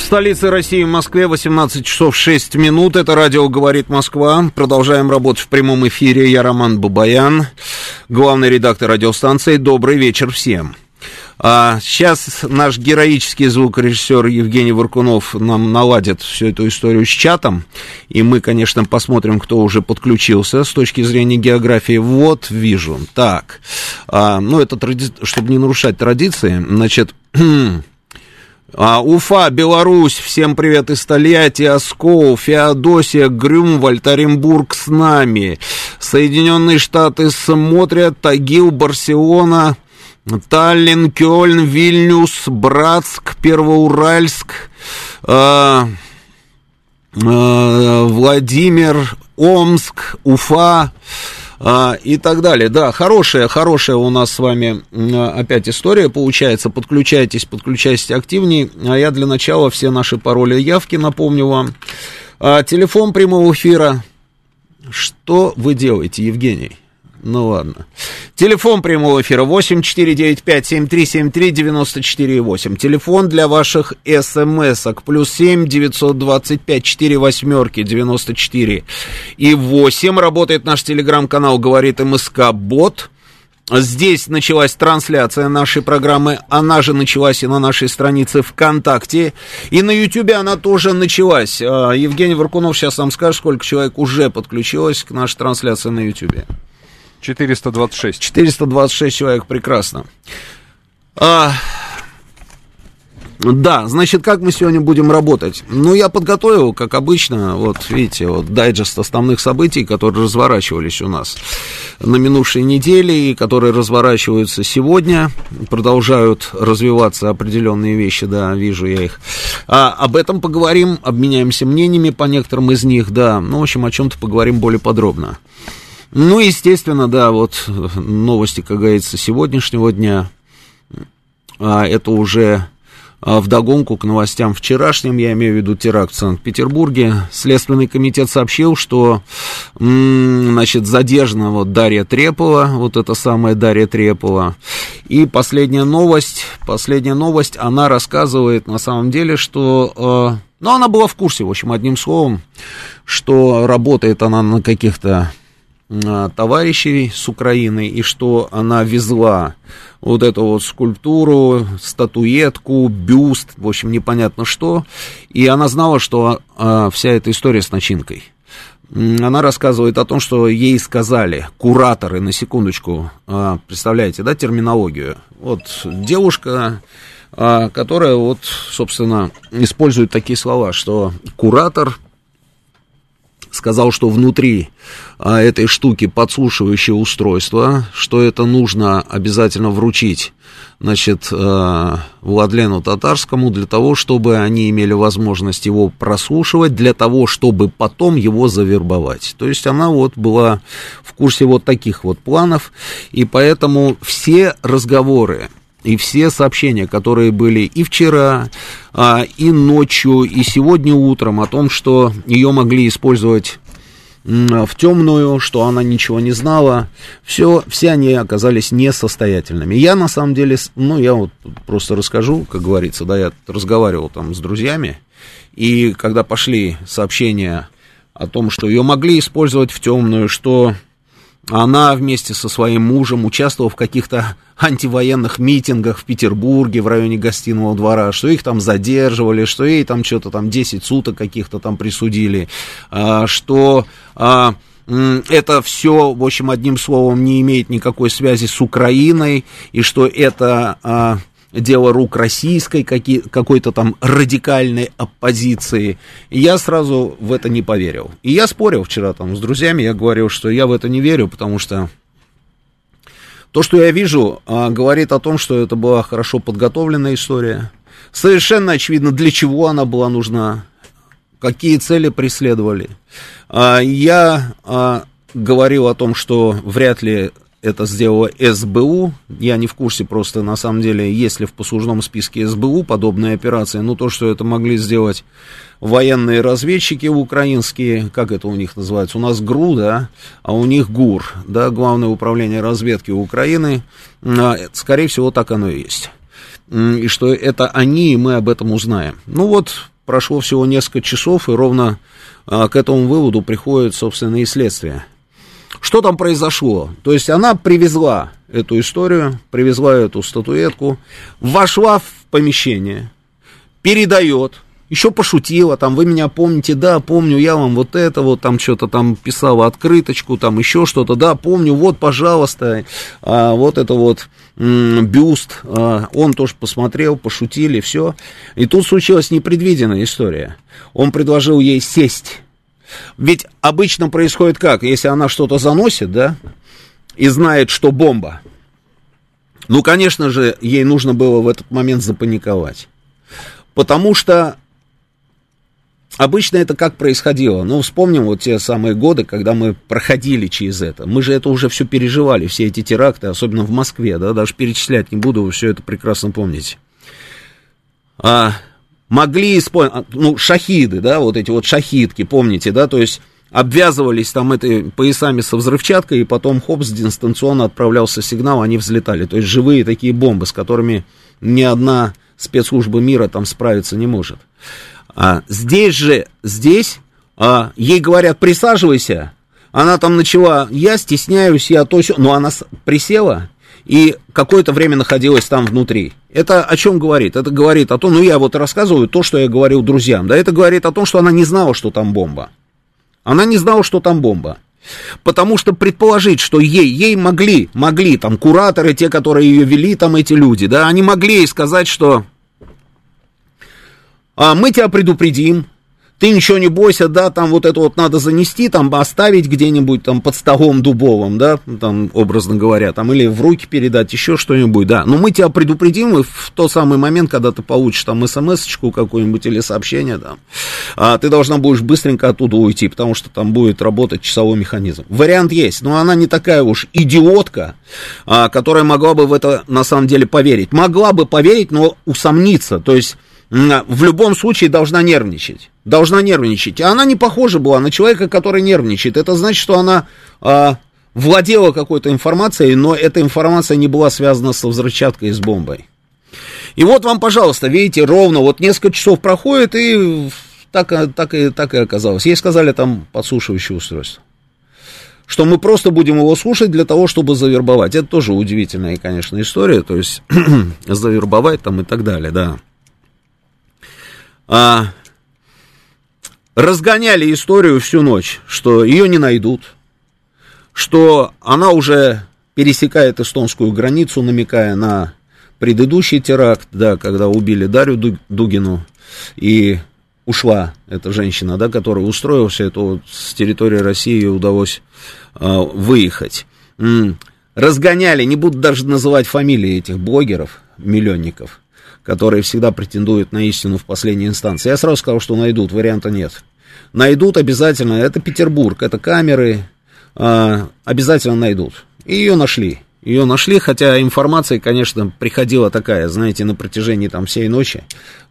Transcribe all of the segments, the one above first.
В столице России, Москве, 18 часов 6 минут. Это радио «Говорит Москва». Продолжаем работать в прямом эфире. Я Роман Бабаян, главный редактор радиостанции. Добрый вечер всем. А сейчас наш героический звукорежиссер Евгений Варкунов нам наладит всю эту историю с чатом. И мы, конечно, посмотрим, кто уже подключился с точки зрения географии. Вот вижу. Так. А, ну, это тради... чтобы не нарушать традиции. Значит, А, Уфа, Беларусь, всем привет из Тольятти, Оскол, Феодосия, Грюмвальд, Оренбург с нами. Соединенные Штаты смотрят, Тагил, Барселона, Таллин, Кёльн, Вильнюс, Братск, Первоуральск, э, э, Владимир, Омск, Уфа э, и так далее. Да, хорошая, хорошая у нас с вами опять история получается. Подключайтесь, подключайтесь активнее. А я для начала все наши пароли и явки напомню вам. А, телефон прямого эфира. Что вы делаете, Евгений? Ну ладно. Телефон прямого эфира 8495-7373-94,8. Телефон для ваших смс-ок. Плюс 7 925 4 восьмерки 94 и 8. Работает наш телеграм-канал «Говорит МСК Бот». Здесь началась трансляция нашей программы, она же началась и на нашей странице ВКонтакте, и на Ютубе она тоже началась. А, Евгений Варкунов сейчас нам скажет, сколько человек уже подключилось к нашей трансляции на Ютубе. 426. 426 человек, прекрасно. А, да, значит, как мы сегодня будем работать? Ну, я подготовил, как обычно, вот, видите, вот, дайджест основных событий, которые разворачивались у нас на минувшей неделе и которые разворачиваются сегодня, продолжают развиваться определенные вещи, да, вижу я их. А, об этом поговорим, обменяемся мнениями по некоторым из них, да, ну, в общем, о чем-то поговорим более подробно. Ну, естественно, да, вот новости, как говорится, сегодняшнего дня. А, это уже а, вдогонку к новостям вчерашним, я имею в виду теракт в Санкт-Петербурге. Следственный комитет сообщил, что, значит, задержана вот Дарья Трепова, вот эта самая Дарья Трепова. И последняя новость, последняя новость, она рассказывает на самом деле, что... А, ну, она была в курсе, в общем, одним словом, что работает она на каких-то товарищей с Украины, и что она везла вот эту вот скульптуру, статуэтку, бюст, в общем, непонятно что, и она знала, что а, вся эта история с начинкой. Она рассказывает о том, что ей сказали, кураторы, на секундочку, а, представляете, да, терминологию. Вот девушка, а, которая вот, собственно, использует такие слова, что куратор сказал, что внутри а, этой штуки подслушивающее устройство, что это нужно обязательно вручить, значит, а, Владлену Татарскому для того, чтобы они имели возможность его прослушивать, для того, чтобы потом его завербовать. То есть она вот была в курсе вот таких вот планов, и поэтому все разговоры и все сообщения, которые были и вчера, а, и ночью, и сегодня утром о том, что ее могли использовать в темную, что она ничего не знала, все, все они оказались несостоятельными. Я на самом деле, ну, я вот просто расскажу, как говорится, да, я разговаривал там с друзьями, и когда пошли сообщения о том, что ее могли использовать в темную, что она вместе со своим мужем участвовала в каких-то антивоенных митингах в Петербурге в районе гостиного двора, что их там задерживали, что ей там что-то там 10 суток каких-то там присудили, а, что а, это все, в общем, одним словом, не имеет никакой связи с Украиной, и что это а, дело рук российской какие, какой-то там радикальной оппозиции. И я сразу в это не поверил. И я спорил вчера там с друзьями, я говорил, что я в это не верю, потому что то, что я вижу, а, говорит о том, что это была хорошо подготовленная история, Совершенно очевидно, для чего она была нужна, какие цели преследовали. А, я а, говорил о том, что вряд ли это сделала СБУ. Я не в курсе просто, на самом деле, есть ли в послужном списке СБУ подобные операции. Но то, что это могли сделать военные разведчики украинские, как это у них называется? У нас ГРУ, да, а у них ГУР, да, Главное управление разведки Украины. А, скорее всего, так оно и есть. И что это они, и мы об этом узнаем. Ну вот, прошло всего несколько часов, и ровно а, к этому выводу приходит, собственно, и следствие. Что там произошло? То есть она привезла эту историю, привезла эту статуэтку, вошла в помещение, передает, еще пошутила, там, вы меня помните, да, помню, я вам вот это вот, там что-то там писала открыточку, там еще что-то, да, помню, вот, пожалуйста, а, вот это вот м- бюст, а, он тоже посмотрел, пошутили, все. И тут случилась непредвиденная история. Он предложил ей сесть ведь обычно происходит как? Если она что-то заносит, да, и знает, что бомба, ну, конечно же, ей нужно было в этот момент запаниковать. Потому что обычно это как происходило? Ну, вспомним вот те самые годы, когда мы проходили через это. Мы же это уже все переживали, все эти теракты, особенно в Москве, да, даже перечислять не буду, вы все это прекрасно помните. А, могли использовать, ну, шахиды, да, вот эти вот шахидки, помните, да, то есть обвязывались там этой поясами со взрывчаткой, и потом, хоп, дистанционно отправлялся сигнал, они взлетали. То есть живые такие бомбы, с которыми ни одна спецслужба мира там справиться не может. А здесь же, здесь а, ей говорят, присаживайся, она там начала, я стесняюсь, я то, но она присела, и какое-то время находилась там внутри. Это о чем говорит? Это говорит о том, ну я вот рассказываю то, что я говорил друзьям, да, это говорит о том, что она не знала, что там бомба. Она не знала, что там бомба. Потому что предположить, что ей, ей могли, могли там кураторы, те, которые ее вели, там эти люди, да, они могли ей сказать, что а, мы тебя предупредим, ты ничего не бойся, да, там вот это вот надо занести, там оставить где-нибудь там под столом дубовым, да, там, образно говоря, там, или в руки передать, еще что-нибудь, да. Но мы тебя предупредим, и в тот самый момент, когда ты получишь там смс-очку какую-нибудь или сообщение, да, а, ты должна будешь быстренько оттуда уйти, потому что там будет работать часовой механизм. Вариант есть, но она не такая уж идиотка, а, которая могла бы в это на самом деле поверить. Могла бы поверить, но усомниться, то есть в любом случае должна нервничать. Должна нервничать. А она не похожа была на человека, который нервничает. Это значит, что она а, владела какой-то информацией, но эта информация не была связана со взрывчаткой и с бомбой. И вот вам, пожалуйста, видите, ровно вот несколько часов проходит, и так, так, и, так и оказалось. Ей сказали там подслушивающее устройство. Что мы просто будем его слушать для того, чтобы завербовать. Это тоже удивительная, конечно, история. То есть завербовать там и так далее, да а, разгоняли историю всю ночь, что ее не найдут, что она уже пересекает эстонскую границу, намекая на предыдущий теракт, да, когда убили Дарью Дугину, и ушла эта женщина, да, которая устроилась, это вот с территории России удалось э, выехать. Разгоняли, не буду даже называть фамилии этих блогеров, миллионников, которые всегда претендуют на истину в последней инстанции. Я сразу сказал, что найдут, варианта нет. Найдут обязательно, это Петербург, это камеры, э, обязательно найдут. И ее нашли. Ее нашли, хотя информация, конечно, приходила такая, знаете, на протяжении там всей ночи.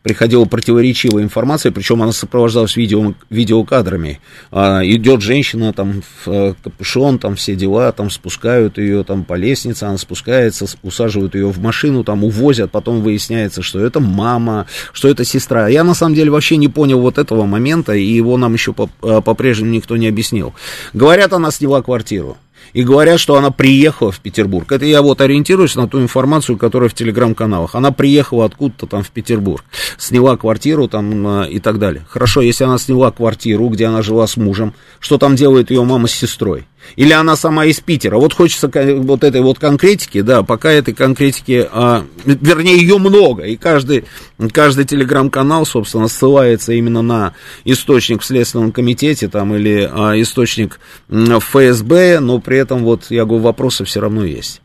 Приходила противоречивая информация, причем она сопровождалась видео, видеокадрами. А, идет женщина, там, в э, капюшон, там, все дела, там, спускают ее там по лестнице, она спускается, усаживают ее в машину, там, увозят, потом выясняется, что это мама, что это сестра. Я, на самом деле, вообще не понял вот этого момента, и его нам еще э, по-прежнему никто не объяснил. Говорят, она сняла квартиру и говорят, что она приехала в Петербург. Это я вот ориентируюсь на ту информацию, которая в телеграм-каналах. Она приехала откуда-то там в Петербург, сняла квартиру там э, и так далее. Хорошо, если она сняла квартиру, где она жила с мужем, что там делает ее мама с сестрой? Или она сама из Питера? Вот хочется вот этой вот конкретики, да, пока этой конкретики, а, вернее, ее много, и каждый, каждый телеграм-канал, собственно, ссылается именно на источник в Следственном комитете, там, или а, источник в ФСБ, но при этом, вот, я говорю, вопросы все равно есть.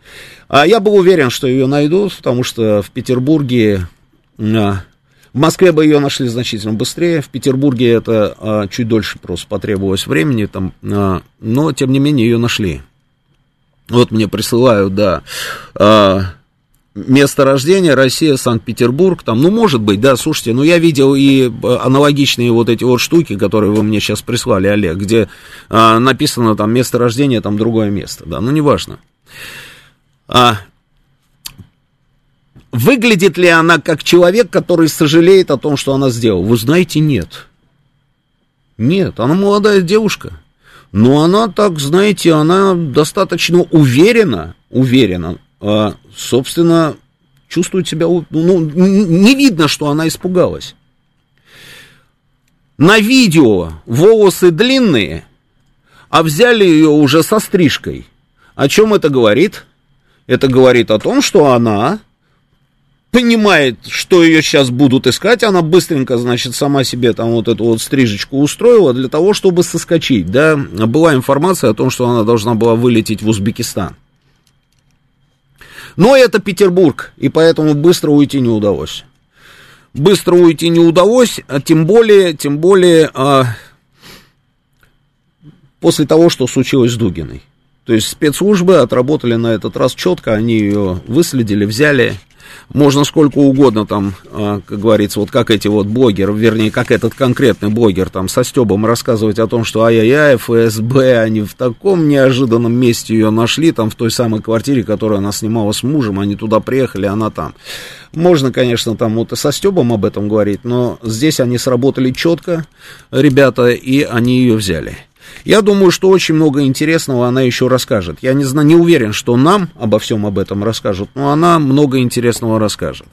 А я был уверен, что ее найдут, потому что в Петербурге а, В Москве бы ее нашли значительно быстрее, в Петербурге это а, чуть дольше просто потребовалось времени, там, а, но тем не менее ее нашли. Вот мне присылают, да, а, место рождения Россия, Санкт-Петербург, там, ну, может быть, да, слушайте, ну, я видел и а, аналогичные вот эти вот штуки, которые вы мне сейчас прислали, Олег, где а, написано там место рождения, там другое место, да, ну, неважно. А, выглядит ли она как человек, который сожалеет о том, что она сделала? Вы знаете, нет. Нет, она молодая девушка. Но она так, знаете, она достаточно уверена, уверена, а, собственно, чувствует себя, ну, не видно, что она испугалась. На видео волосы длинные, а взяли ее уже со стрижкой. О чем это говорит? Это говорит о том, что она понимает, что ее сейчас будут искать, она быстренько, значит, сама себе там вот эту вот стрижечку устроила для того, чтобы соскочить, да, была информация о том, что она должна была вылететь в Узбекистан. Но это Петербург, и поэтому быстро уйти не удалось. Быстро уйти не удалось, а тем более, тем более, а, после того, что случилось с Дугиной. То есть спецслужбы отработали на этот раз четко, они ее выследили, взяли, можно сколько угодно там, а, как говорится, вот как эти вот блогеры, вернее, как этот конкретный блогер там со Стебом рассказывать о том, что ай-яй-яй, ФСБ, они в таком неожиданном месте ее нашли, там в той самой квартире, которую она снимала с мужем, они туда приехали, она там. Можно, конечно, там вот и со Стебом об этом говорить, но здесь они сработали четко, ребята, и они ее взяли. Я думаю, что очень много интересного она еще расскажет. Я не, знаю, не уверен, что нам обо всем об этом расскажут, но она много интересного расскажет.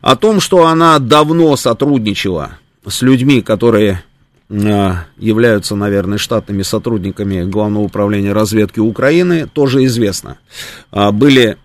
О том, что она давно сотрудничала с людьми, которые а, являются, наверное, штатными сотрудниками Главного управления разведки Украины, тоже известно. А, были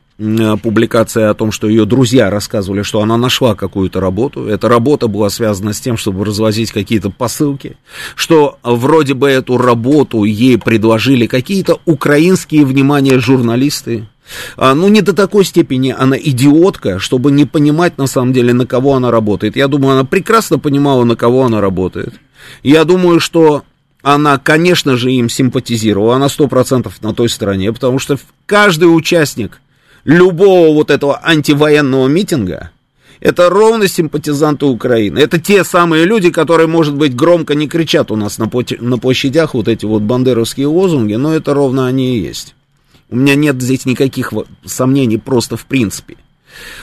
публикация о том, что ее друзья рассказывали, что она нашла какую-то работу. Эта работа была связана с тем, чтобы развозить какие-то посылки, что вроде бы эту работу ей предложили какие-то украинские, внимание, журналисты. А, ну, не до такой степени она идиотка, чтобы не понимать, на самом деле, на кого она работает. Я думаю, она прекрасно понимала, на кого она работает. Я думаю, что она, конечно же, им симпатизировала, она сто процентов на той стороне, потому что каждый участник любого вот этого антивоенного митинга, это ровно симпатизанты Украины. Это те самые люди, которые, может быть, громко не кричат у нас на, на площадях вот эти вот бандеровские лозунги, но это ровно они и есть. У меня нет здесь никаких сомнений просто в принципе.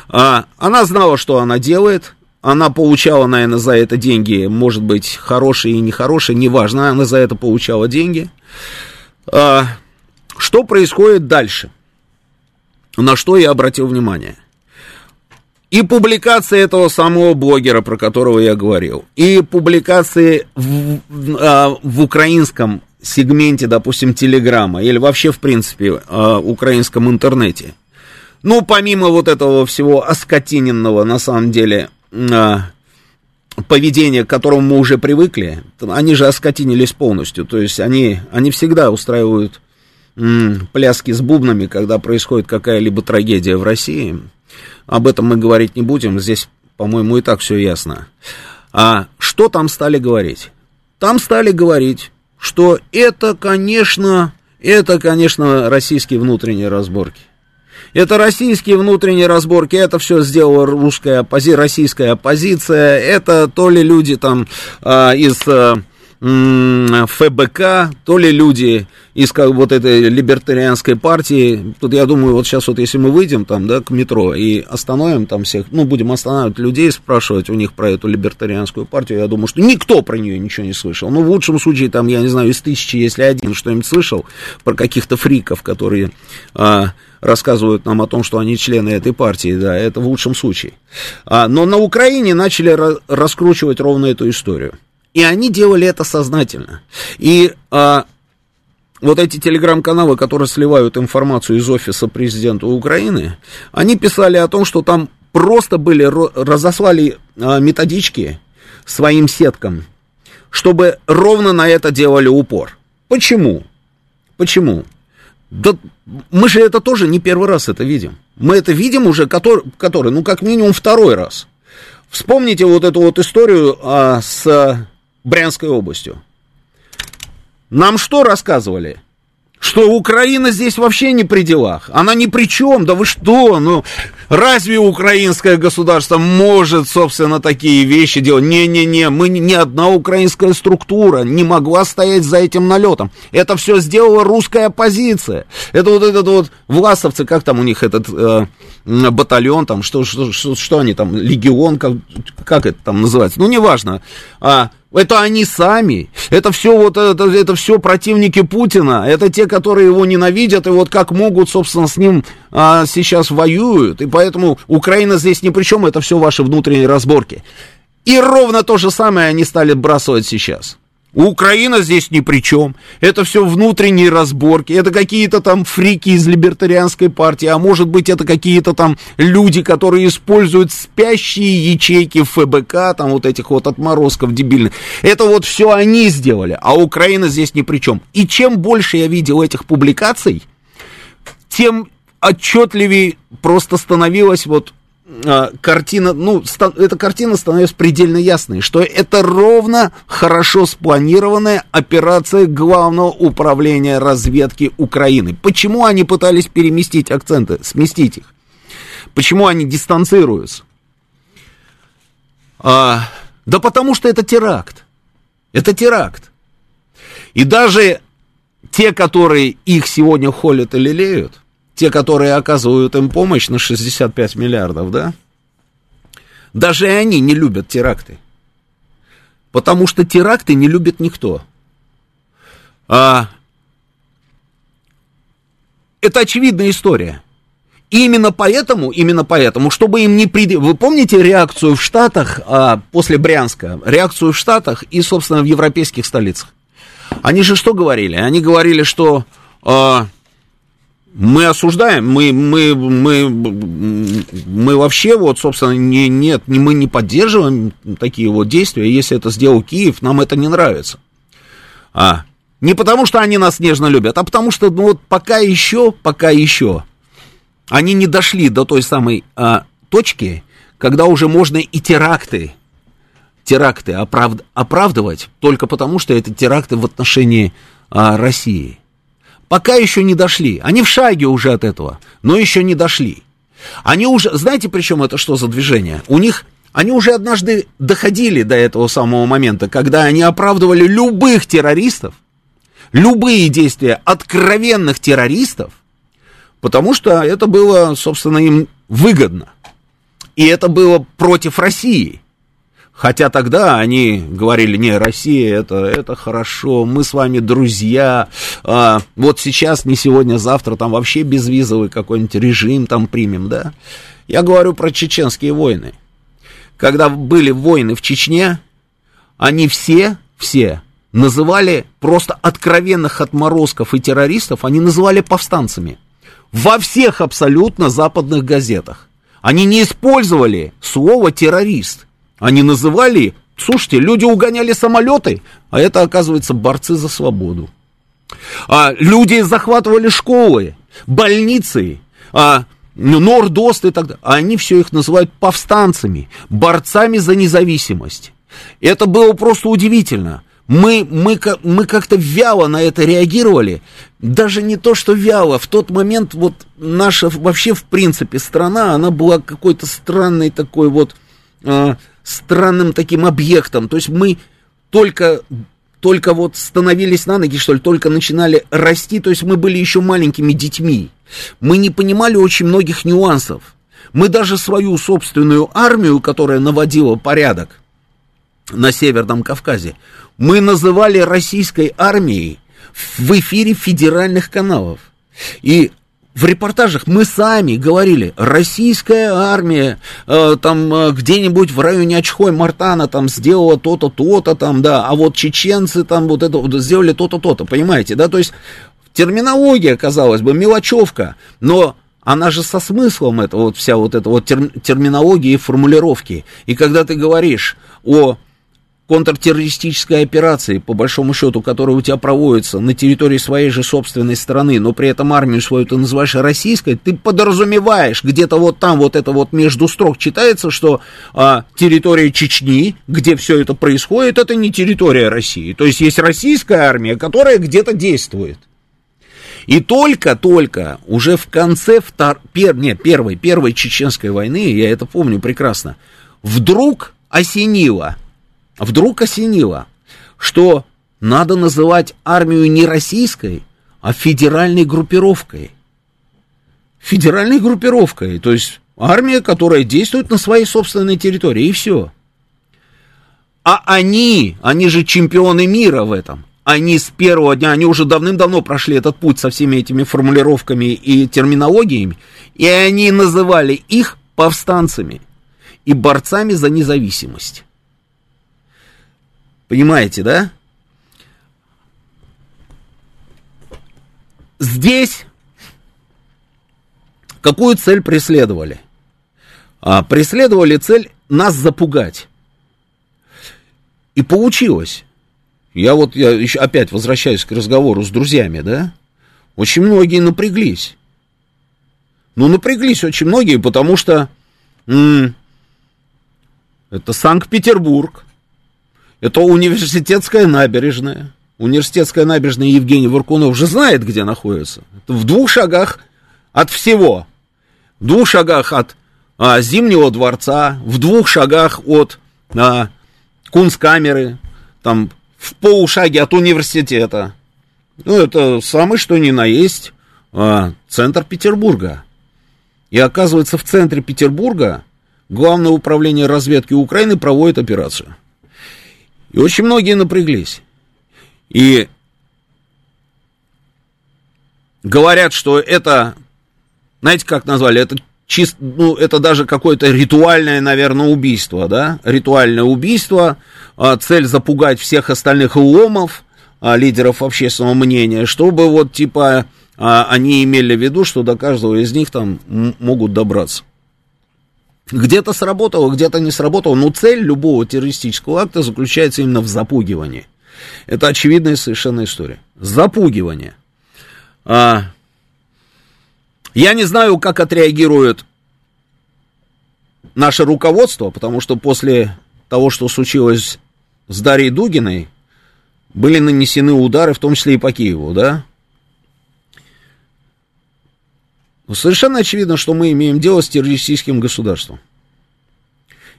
А, она знала, что она делает. Она получала, наверное, за это деньги, может быть, хорошие и нехорошие, неважно, она за это получала деньги. А, что происходит дальше? На что я обратил внимание. И публикации этого самого блогера, про которого я говорил, и публикации в, в, а, в украинском сегменте, допустим, Телеграма, или вообще, в принципе, а, украинском интернете. Ну, помимо вот этого всего оскотиненного, на самом деле, а, поведения, к которому мы уже привыкли, они же оскотинились полностью. То есть они, они всегда устраивают пляски с бубнами, когда происходит какая-либо трагедия в России. Об этом мы говорить не будем, здесь, по-моему, и так все ясно. А что там стали говорить? Там стали говорить, что это, конечно, это, конечно, российские внутренние разборки. Это российские внутренние разборки, это все сделала русская оппози... российская оппозиция, это то ли люди там а, из а, ФБК, то ли люди из как, вот этой либертарианской партии. Тут я думаю, вот сейчас вот если мы выйдем там, да, к метро и остановим там всех, ну, будем останавливать людей, спрашивать у них про эту либертарианскую партию, я думаю, что никто про нее ничего не слышал. Ну, в лучшем случае, там, я не знаю, из тысячи, если один что-нибудь слышал про каких-то фриков, которые а, рассказывают нам о том, что они члены этой партии, да, это в лучшем случае. А, но на Украине начали раскручивать ровно эту историю. И они делали это сознательно. И а, вот эти телеграм-каналы, которые сливают информацию из офиса президента Украины, они писали о том, что там просто были, разослали а, методички своим сеткам, чтобы ровно на это делали упор. Почему? Почему? Да мы же это тоже не первый раз это видим. Мы это видим уже, который, который ну, как минимум второй раз. Вспомните вот эту вот историю а, с Брянской областью. Нам что рассказывали? Что Украина здесь вообще не при делах. Она ни при чем. Да вы что? Ну, разве украинское государство может, собственно, такие вещи делать? Не-не-не, мы ни одна украинская структура не могла стоять за этим налетом. Это все сделала русская оппозиция. Это вот этот вот власовцы, как там у них этот э, батальон, там, что, что, что, что они там, легион, как, как это там называется? Ну, неважно. А, это они сами. Это все вот это, это все противники Путина. Это те, которые его ненавидят и вот как могут, собственно, с ним а, сейчас воюют. И поэтому Украина здесь ни при чем. Это все ваши внутренние разборки. И ровно то же самое они стали бросать сейчас. Украина здесь ни при чем. Это все внутренние разборки. Это какие-то там фрики из либертарианской партии. А может быть, это какие-то там люди, которые используют спящие ячейки ФБК, там вот этих вот отморозков дебильных. Это вот все они сделали. А Украина здесь ни при чем. И чем больше я видел этих публикаций, тем отчетливее просто становилось вот картина, ну, эта картина становится предельно ясной, что это ровно хорошо спланированная операция Главного управления разведки Украины. Почему они пытались переместить акценты, сместить их? Почему они дистанцируются? А, да потому что это теракт. Это теракт. И даже те, которые их сегодня холят и лелеют, те, которые оказывают им помощь на 65 миллиардов, да, даже они не любят теракты. Потому что теракты не любит никто. А, это очевидная история. именно поэтому, именно поэтому, чтобы им не прид... Вы помните реакцию в Штатах а, после Брянска? Реакцию в Штатах и, собственно, в европейских столицах. Они же что говорили? Они говорили, что а, мы осуждаем, мы, мы, мы, мы вообще вот, собственно, не, нет, не, мы не поддерживаем такие вот действия, если это сделал Киев, нам это не нравится. А, не потому, что они нас нежно любят, а потому что, ну вот, пока еще, пока еще, они не дошли до той самой а, точки, когда уже можно и теракты, теракты оправд, оправдывать только потому, что это теракты в отношении а, России. Пока еще не дошли. Они в шаге уже от этого, но еще не дошли. Они уже, знаете, причем это что за движение? У них, они уже однажды доходили до этого самого момента, когда они оправдывали любых террористов, любые действия откровенных террористов, потому что это было, собственно, им выгодно. И это было против России. Хотя тогда они говорили, не, Россия, это, это хорошо, мы с вами друзья, а, вот сейчас, не сегодня, завтра, там вообще безвизовый какой-нибудь режим там примем, да. Я говорю про чеченские войны. Когда были войны в Чечне, они все, все называли просто откровенных отморозков и террористов, они называли повстанцами. Во всех абсолютно западных газетах. Они не использовали слово террорист. Они называли, слушайте, люди угоняли самолеты, а это, оказывается, борцы за свободу. А, люди захватывали школы, больницы, а, Нордост и так далее. Они все их называют повстанцами, борцами за независимость. Это было просто удивительно. Мы, мы, мы как-то вяло на это реагировали. Даже не то, что вяло. В тот момент вот наша вообще, в принципе, страна, она была какой-то странной такой вот... А, странным таким объектом. То есть мы только, только вот становились на ноги, что ли, только начинали расти, то есть мы были еще маленькими детьми. Мы не понимали очень многих нюансов. Мы даже свою собственную армию, которая наводила порядок на Северном Кавказе, мы называли российской армией в эфире федеральных каналов. И в репортажах мы сами говорили, российская армия э, там э, где-нибудь в районе Очхой-Мартана там сделала то-то, то-то там, да, а вот чеченцы там вот это вот сделали то-то, то-то, понимаете, да, то есть терминология, казалось бы, мелочевка, но она же со смыслом, это вот вся вот эта вот терминология и формулировки. И когда ты говоришь о контртеррористической операции, по большому счету, которая у тебя проводится на территории своей же собственной страны, но при этом армию свою ты называешь российской, ты подразумеваешь, где-то вот там вот это вот между строк читается, что а, территория Чечни, где все это происходит, это не территория России. То есть есть российская армия, которая где-то действует. И только-только уже в конце втор... пер... не, первой, первой чеченской войны, я это помню прекрасно, вдруг осенило – вдруг осенило, что надо называть армию не российской, а федеральной группировкой. Федеральной группировкой, то есть армия, которая действует на своей собственной территории, и все. А они, они же чемпионы мира в этом. Они с первого дня, они уже давным-давно прошли этот путь со всеми этими формулировками и терминологиями, и они называли их повстанцами и борцами за независимость. Понимаете, да? Здесь какую цель преследовали? А, преследовали цель нас запугать. И получилось. Я вот я еще опять возвращаюсь к разговору с друзьями, да? Очень многие напряглись. Ну, напряглись очень многие, потому что м- это Санкт-Петербург, это университетская набережная. Университетская набережная Евгений Варкунов же знает, где находится. Это в двух шагах от всего. В двух шагах от а, Зимнего дворца, в двух шагах от а, Кунсткамеры, там в полушаге от университета. Ну, это самый что ни на есть а, центр Петербурга. И оказывается, в центре Петербурга Главное управление разведки Украины проводит операцию. И очень многие напряглись. И говорят, что это, знаете, как назвали, это чист, ну, это даже какое-то ритуальное, наверное, убийство, да, ритуальное убийство, а, цель запугать всех остальных ломов, а, лидеров общественного мнения, чтобы вот, типа, а, они имели в виду, что до каждого из них там могут добраться. Где-то сработало, где-то не сработало, но цель любого террористического акта заключается именно в запугивании. Это очевидная совершенно история. Запугивание. А, я не знаю, как отреагирует наше руководство, потому что после того, что случилось с Дарьей Дугиной, были нанесены удары, в том числе и по Киеву, да? Но совершенно очевидно, что мы имеем дело с террористическим государством.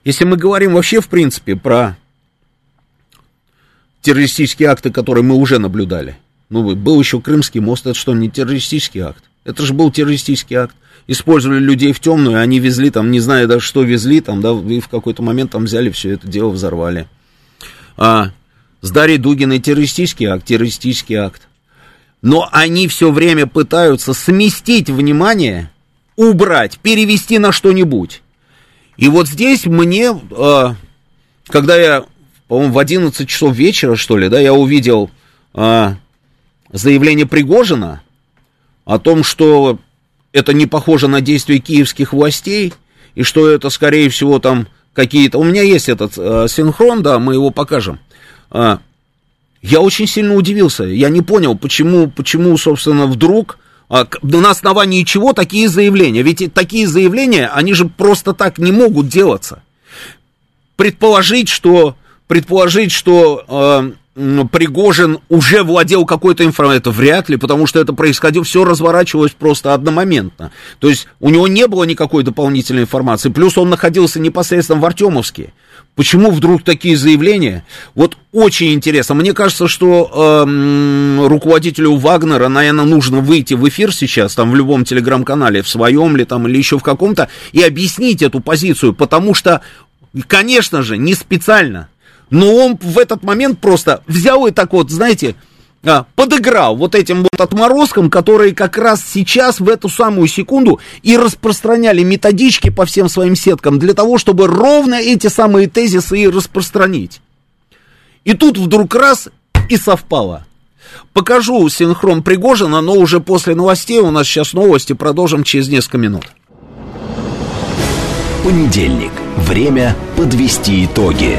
Если мы говорим вообще, в принципе, про террористические акты, которые мы уже наблюдали, ну, был еще Крымский мост, это что, не террористический акт? Это же был террористический акт. Использовали людей в темную, они везли там, не знаю даже, что везли, там, да, и в какой-то момент там взяли все это дело, взорвали. А, с Дарьей Дугиной террористический акт, террористический акт но они все время пытаются сместить внимание, убрать, перевести на что-нибудь. И вот здесь мне, э, когда я, по-моему, в 11 часов вечера, что ли, да, я увидел э, заявление Пригожина о том, что это не похоже на действия киевских властей, и что это, скорее всего, там какие-то... У меня есть этот э, синхрон, да, мы его покажем. Э, я очень сильно удивился. Я не понял, почему, почему собственно, вдруг а, на основании чего такие заявления. Ведь такие заявления, они же просто так не могут делаться. Предположить, что, предположить, что э, Пригожин уже владел какой-то информацией, это вряд ли, потому что это происходило, все разворачивалось просто одномоментно. То есть у него не было никакой дополнительной информации, плюс он находился непосредственно в Артемовске. Почему вдруг такие заявления? Вот очень интересно. Мне кажется, что э, руководителю Вагнера, наверное, нужно выйти в эфир сейчас, там в любом телеграм-канале, в своем ли там или еще в каком-то, и объяснить эту позицию, потому что, конечно же, не специально но он в этот момент просто взял и так вот, знаете, а, подыграл вот этим вот отморозкам, которые как раз сейчас, в эту самую секунду, и распространяли методички по всем своим сеткам для того, чтобы ровно эти самые тезисы и распространить. И тут вдруг раз и совпало. Покажу синхрон Пригожина, но уже после новостей, у нас сейчас новости, продолжим через несколько минут. Понедельник. Время подвести итоги.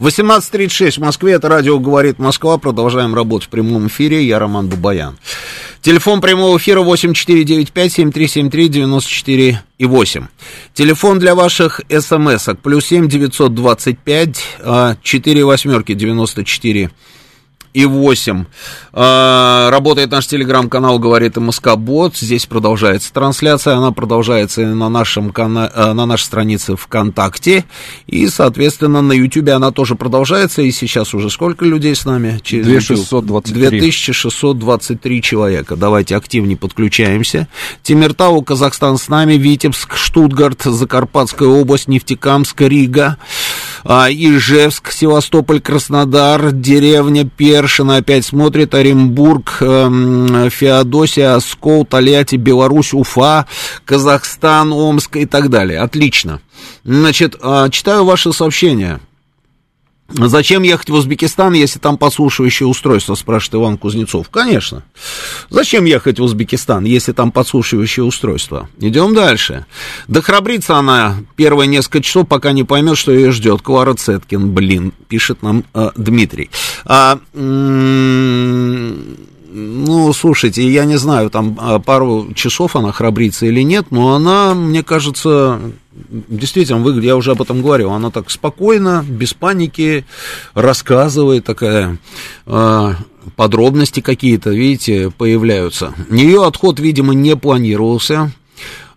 18.36 в Москве, это радио «Говорит Москва». Продолжаем работать в прямом эфире. Я Роман Бабаян. Телефон прямого эфира 8495-7373-94 и 8. Телефон для ваших смс-ок. Плюс 7 925 4 восьмерки 94 и 8. А, работает наш телеграм-канал «Говорит МСК Бот». Здесь продолжается трансляция. Она продолжается на, нашем кана... А, на нашей странице ВКонтакте. И, соответственно, на Ютубе она тоже продолжается. И сейчас уже сколько людей с нами? Через 2623. 2623 человека. Давайте активнее подключаемся. Тимиртау, Казахстан с нами. Витебск, Штутгарт, Закарпатская область, Нефтекамск, Рига. А, Ижевск, Севастополь, Краснодар, деревня Першина опять смотрит, Оренбург, эм, Феодосия, Оскол, Тольятти, Беларусь, Уфа, Казахстан, Омск и так далее. Отлично. Значит, а, читаю ваши сообщения. Зачем ехать в Узбекистан, если там подслушивающее устройство, спрашивает Иван Кузнецов. Конечно. Зачем ехать в Узбекистан, если там подслушивающее устройство? Идем дальше. Да храбрится она первые несколько часов, пока не поймет, что ее ждет. Клара Цеткин, блин, пишет нам э, Дмитрий. А, ну, слушайте, я не знаю, там а, пару часов она храбрится или нет, но она, мне кажется, действительно выглядит, я уже об этом говорил, она так спокойно, без паники рассказывает, такая э, подробности какие-то, видите, появляются. Ее отход, видимо, не планировался.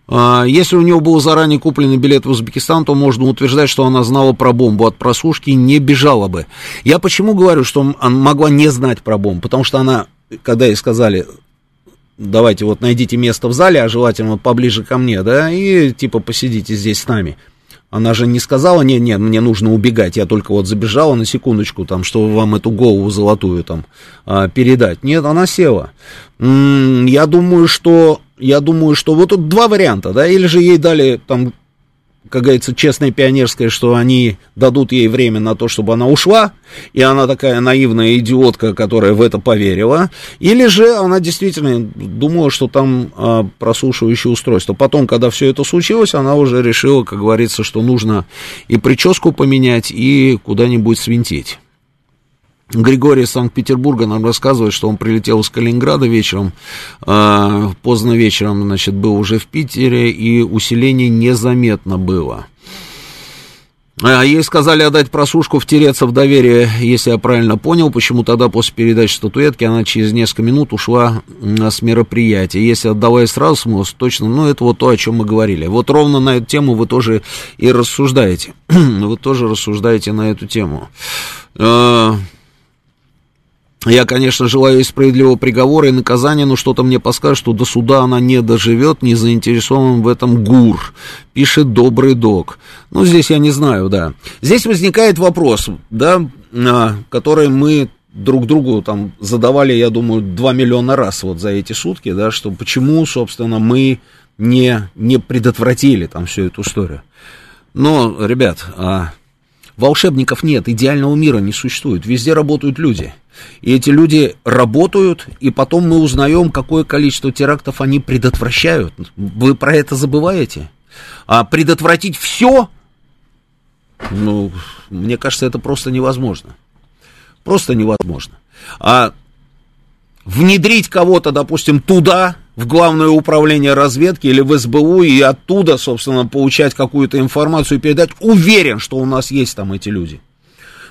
А, если у нее был заранее купленный билет в Узбекистан, то можно утверждать, что она знала про бомбу от прослушки и не бежала бы. Я почему говорю, что она могла не знать про бомбу? Потому что она когда ей сказали, давайте вот найдите место в зале, а желательно вот поближе ко мне, да, и типа посидите здесь с нами. Она же не сказала, нет, нет, мне нужно убегать, я только вот забежала на секундочку, там, чтобы вам эту голову золотую там а, передать. Нет, она села. М-м, я думаю, что, я думаю, что вот тут два варианта, да, или же ей дали там как говорится, честное пионерское, что они дадут ей время на то, чтобы она ушла, и она такая наивная идиотка, которая в это поверила, или же она действительно думала, что там а, прослушивающее устройство. Потом, когда все это случилось, она уже решила, как говорится, что нужно и прическу поменять, и куда-нибудь свинтить. Григорий из Санкт-Петербурга нам рассказывает, что он прилетел из Калининграда вечером, э, поздно вечером, значит, был уже в Питере, и усиление незаметно было. А ей сказали отдать просушку, втереться в доверие, если я правильно понял, почему тогда после передачи статуэтки она через несколько минут ушла с мероприятия. Если отдавая сразу смылась, точно, ну, это вот то, о чем мы говорили. Вот ровно на эту тему вы тоже и рассуждаете. вы тоже рассуждаете на эту тему. Я, конечно, желаю ей справедливого приговора и наказания, но что-то мне подскажет, что до суда она не доживет, не заинтересован в этом ГУР, пишет добрый док. Ну, здесь я не знаю, да. Здесь возникает вопрос, да, а, который мы друг другу там задавали, я думаю, 2 миллиона раз вот за эти сутки, да, что почему, собственно, мы не, не предотвратили там всю эту историю. Но, ребят, а, волшебников нет, идеального мира не существует, везде работают люди – и эти люди работают, и потом мы узнаем, какое количество терактов они предотвращают. Вы про это забываете? А предотвратить все, ну, мне кажется, это просто невозможно. Просто невозможно. А внедрить кого-то, допустим, туда, в главное управление разведки или в СБУ, и оттуда, собственно, получать какую-то информацию и передать, уверен, что у нас есть там эти люди.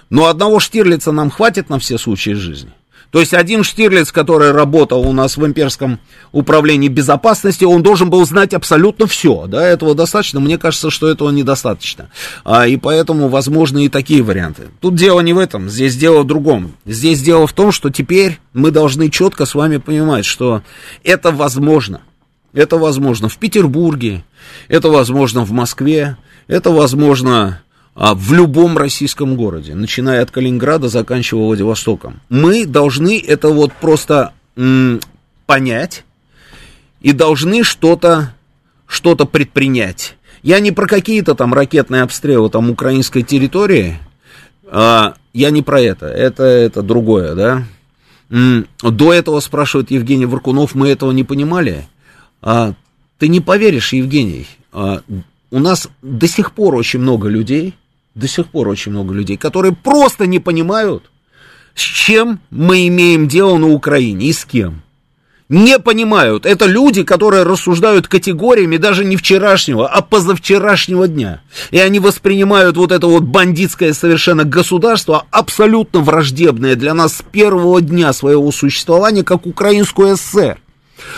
Но одного Штирлица нам хватит на все случаи жизни. То есть один Штирлиц, который работал у нас в имперском управлении безопасности, он должен был знать абсолютно все. Да, этого достаточно. Мне кажется, что этого недостаточно. А, и поэтому возможны и такие варианты. Тут дело не в этом, здесь дело в другом. Здесь дело в том, что теперь мы должны четко с вами понимать, что это возможно. Это возможно в Петербурге, это возможно в Москве, это возможно а, в любом российском городе, начиная от Калининграда, заканчивая Владивостоком. Мы должны это вот просто м, понять и должны что-то что-то предпринять. Я не про какие-то там ракетные обстрелы там украинской территории, а, я не про это, это, это другое, да. До этого, спрашивает Евгений Варкунов, мы этого не понимали. А, ты не поверишь, Евгений, а, у нас до сих пор очень много людей, до сих пор очень много людей, которые просто не понимают, с чем мы имеем дело на Украине и с кем не понимают. Это люди, которые рассуждают категориями даже не вчерашнего, а позавчерашнего дня. И они воспринимают вот это вот бандитское совершенно государство, абсолютно враждебное для нас с первого дня своего существования, как украинскую ССР.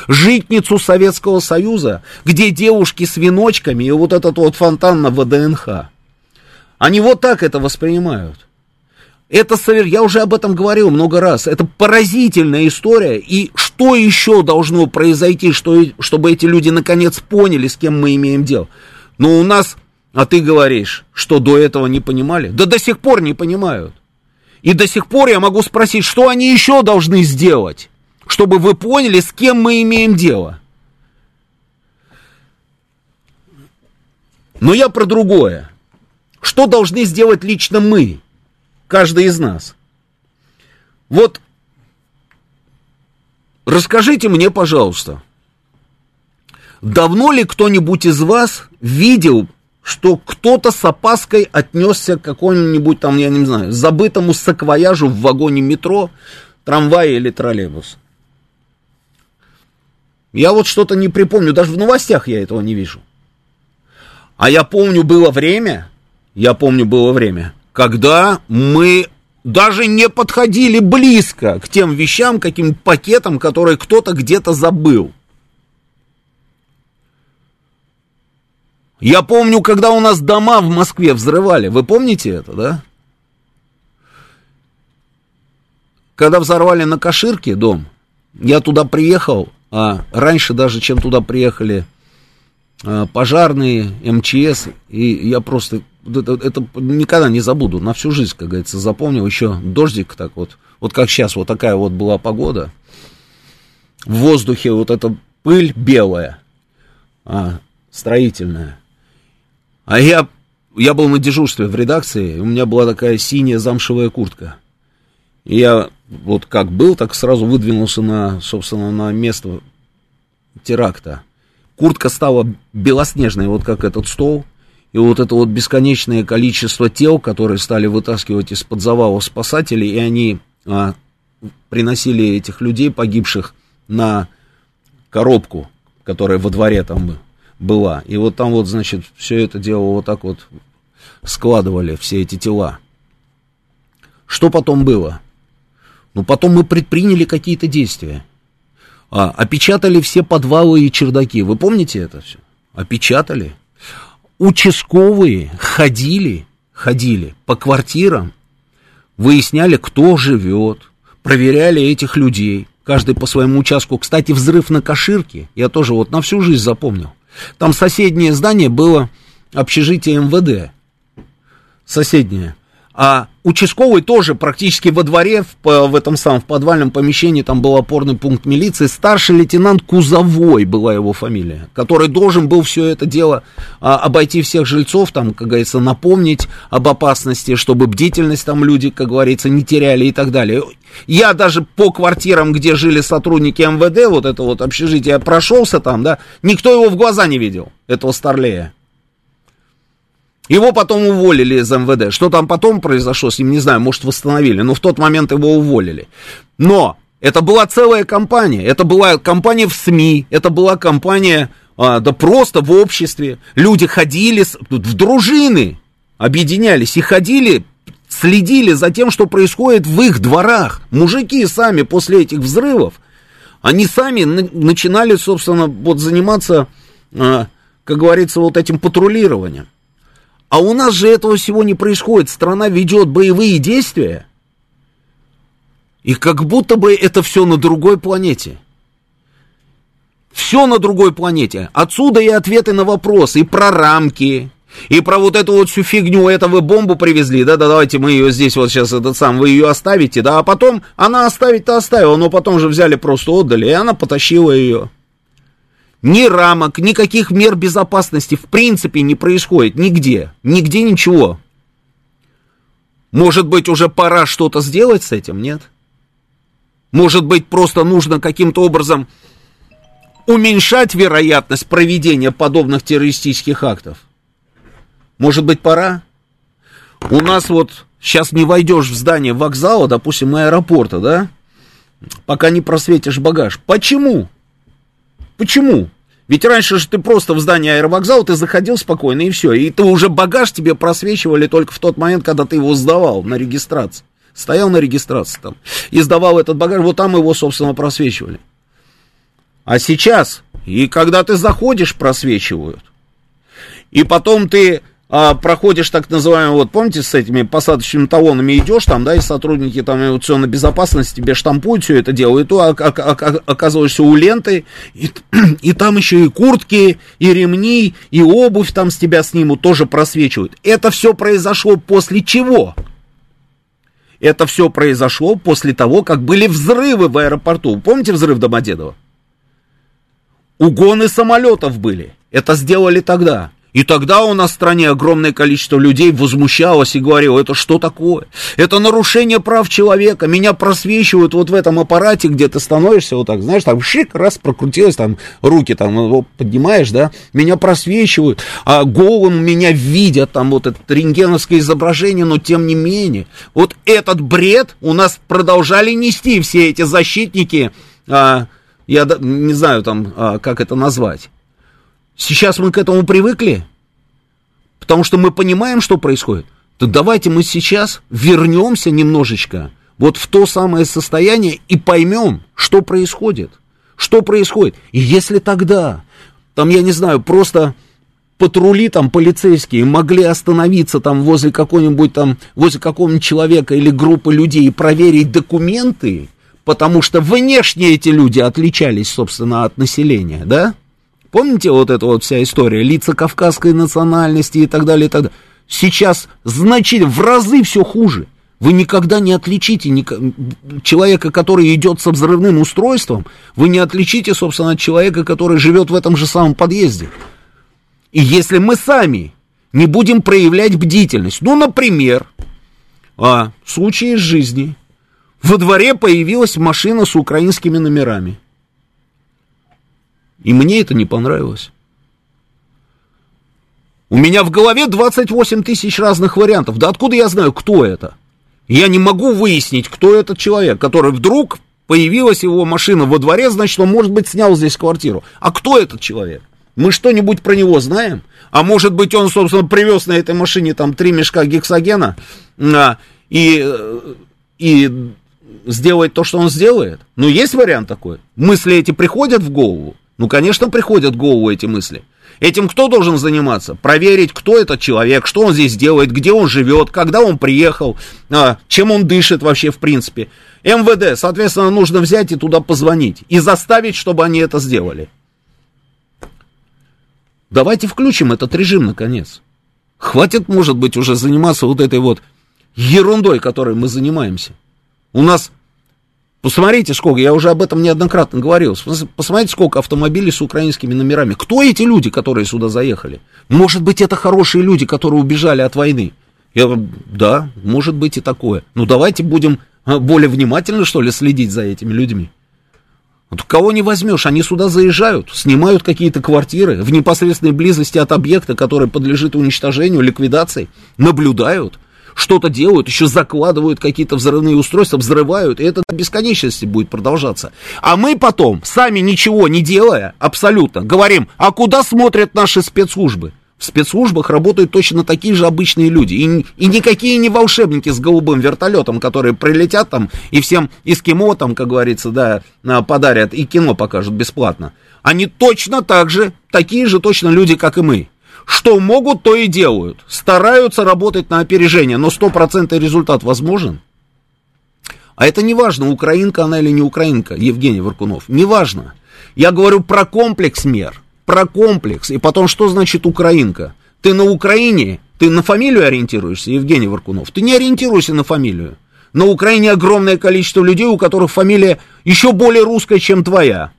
Житницу Советского Союза, где девушки с веночками и вот этот вот фонтан на ВДНХ. Они вот так это воспринимают. Это, я уже об этом говорил много раз, это поразительная история, и что еще должно произойти, что, чтобы эти люди наконец поняли, с кем мы имеем дело? Но у нас, а ты говоришь, что до этого не понимали? Да до сих пор не понимают. И до сих пор я могу спросить, что они еще должны сделать, чтобы вы поняли, с кем мы имеем дело. Но я про другое. Что должны сделать лично мы? каждый из нас. Вот расскажите мне, пожалуйста, давно ли кто-нибудь из вас видел, что кто-то с опаской отнесся к какому-нибудь там, я не знаю, забытому саквояжу в вагоне метро, трамвая или троллейбуса? Я вот что-то не припомню, даже в новостях я этого не вижу. А я помню, было время, я помню, было время, когда мы даже не подходили близко к тем вещам, каким пакетам, которые кто-то где-то забыл. Я помню, когда у нас дома в Москве взрывали. Вы помните это, да? Когда взорвали на Каширке дом, я туда приехал, а раньше даже, чем туда приехали пожарные, МЧС, и я просто это, это никогда не забуду, на всю жизнь, как говорится, запомнил. Еще дождик так вот, вот как сейчас, вот такая вот была погода, в воздухе вот эта пыль белая, а, строительная, а я, я был на дежурстве в редакции, у меня была такая синяя замшевая куртка, и я вот как был, так сразу выдвинулся на, собственно, на место теракта. Куртка стала белоснежной, вот как этот стол, и вот это вот бесконечное количество тел, которые стали вытаскивать из-под завалов спасателей, и они а, приносили этих людей, погибших, на коробку, которая во дворе там была. И вот там вот, значит, все это дело вот так вот складывали, все эти тела. Что потом было? Ну, потом мы предприняли какие-то действия. А, опечатали все подвалы и чердаки. Вы помните это все? Опечатали участковые ходили, ходили по квартирам, выясняли, кто живет, проверяли этих людей, каждый по своему участку. Кстати, взрыв на Каширке я тоже вот на всю жизнь запомнил. Там соседнее здание было общежитие МВД. Соседнее. А участковый тоже практически во дворе, в, в этом самом в подвальном помещении, там был опорный пункт милиции, старший лейтенант Кузовой была его фамилия, который должен был все это дело а, обойти всех жильцов, там, как говорится, напомнить об опасности, чтобы бдительность там люди, как говорится, не теряли и так далее. Я даже по квартирам, где жили сотрудники МВД, вот это вот общежитие, прошелся там, да, никто его в глаза не видел, этого старлея. Его потом уволили из МВД. Что там потом произошло с ним, не знаю, может, восстановили. Но в тот момент его уволили. Но это была целая компания. Это была компания в СМИ. Это была компания, а, да просто в обществе. Люди ходили в дружины, объединялись и ходили, следили за тем, что происходит в их дворах. Мужики сами после этих взрывов, они сами начинали, собственно, вот заниматься, а, как говорится, вот этим патрулированием. А у нас же этого всего не происходит. Страна ведет боевые действия. И как будто бы это все на другой планете. Все на другой планете. Отсюда и ответы на вопросы, и про рамки, и про вот эту вот всю фигню, это вы бомбу привезли, да, да, давайте мы ее здесь вот сейчас, этот сам, вы ее оставите, да, а потом, она оставить-то оставила, но потом же взяли, просто отдали, и она потащила ее. Ни рамок, никаких мер безопасности в принципе не происходит нигде. Нигде ничего. Может быть, уже пора что-то сделать с этим, нет? Может быть, просто нужно каким-то образом уменьшать вероятность проведения подобных террористических актов? Может быть, пора? У нас вот сейчас не войдешь в здание вокзала, допустим, аэропорта, да? Пока не просветишь багаж. Почему? Почему? Ведь раньше же ты просто в здание аэровокзала, ты заходил спокойно и все. И ты уже багаж тебе просвечивали только в тот момент, когда ты его сдавал на регистрацию. Стоял на регистрации там и сдавал этот багаж, вот там его, собственно, просвечивали. А сейчас, и когда ты заходишь, просвечивают. И потом ты а, проходишь так называемый, вот помните, с этими посадочными талонами идешь там, да, и сотрудники там авиационной безопасности тебе штампуют все это дело, и то оказываешься у ленты, и, и там еще и куртки, и ремни, и обувь там с тебя снимут, тоже просвечивают. Это все произошло после чего? Это все произошло после того, как были взрывы в аэропорту. Помните взрыв Домодедово? Угоны самолетов были. Это сделали тогда. И тогда у нас в стране огромное количество людей возмущалось и говорило, это что такое? Это нарушение прав человека. Меня просвечивают вот в этом аппарате, где ты становишься вот так, знаешь, там шик, раз прокрутилось, там руки там ну, поднимаешь, да, меня просвечивают, а голым меня видят, там вот это рентгеновское изображение, но тем не менее. Вот этот бред у нас продолжали нести все эти защитники, а, я не знаю там, а, как это назвать Сейчас мы к этому привыкли, потому что мы понимаем, что происходит. Так давайте мы сейчас вернемся немножечко вот в то самое состояние и поймем, что происходит. Что происходит. И если тогда, там, я не знаю, просто патрули там полицейские могли остановиться там возле какого-нибудь там, возле какого-нибудь человека или группы людей и проверить документы, потому что внешне эти люди отличались, собственно, от населения, да? Помните вот эта вот вся история, лица кавказской национальности и так далее, и так далее. Сейчас значительно, в разы все хуже. Вы никогда не отличите человека, который идет со взрывным устройством, вы не отличите, собственно, человека, который живет в этом же самом подъезде. И если мы сами не будем проявлять бдительность, ну, например, а, в случае из жизни, во дворе появилась машина с украинскими номерами – и мне это не понравилось. У меня в голове 28 тысяч разных вариантов. Да откуда я знаю, кто это? Я не могу выяснить, кто этот человек, который вдруг появилась его машина во дворе, значит, он, может быть, снял здесь квартиру. А кто этот человек? Мы что-нибудь про него знаем? А может быть, он, собственно, привез на этой машине там три мешка гексогена а, и, и сделает то, что он сделает? Ну, есть вариант такой. Мысли эти приходят в голову. Ну, конечно, приходят в голову эти мысли. Этим кто должен заниматься? Проверить, кто этот человек, что он здесь делает, где он живет, когда он приехал, а, чем он дышит вообще в принципе. МВД, соответственно, нужно взять и туда позвонить и заставить, чтобы они это сделали. Давайте включим этот режим, наконец. Хватит, может быть, уже заниматься вот этой вот ерундой, которой мы занимаемся. У нас Посмотрите, сколько, я уже об этом неоднократно говорил, посмотрите, сколько автомобилей с украинскими номерами. Кто эти люди, которые сюда заехали? Может быть, это хорошие люди, которые убежали от войны. Я, да, может быть и такое. Ну, давайте будем а, более внимательно, что ли, следить за этими людьми. Вот кого не возьмешь, они сюда заезжают, снимают какие-то квартиры в непосредственной близости от объекта, который подлежит уничтожению, ликвидации, наблюдают – что-то делают, еще закладывают какие-то взрывные устройства, взрывают, и это до бесконечности будет продолжаться. А мы потом, сами ничего не делая, абсолютно, говорим, а куда смотрят наши спецслужбы? В спецслужбах работают точно такие же обычные люди. И, и никакие не волшебники с голубым вертолетом, которые прилетят там и всем эскимо там, как говорится, да, подарят и кино покажут бесплатно. Они точно так же, такие же точно люди, как и мы. Что могут, то и делают. Стараются работать на опережение, но стопроцентный результат возможен. А это не важно, украинка она или не украинка, Евгений Варкунов. Не важно. Я говорю про комплекс мер. Про комплекс. И потом, что значит украинка? Ты на Украине, ты на фамилию ориентируешься, Евгений Варкунов. Ты не ориентируйся на фамилию. На Украине огромное количество людей, у которых фамилия еще более русская, чем твоя.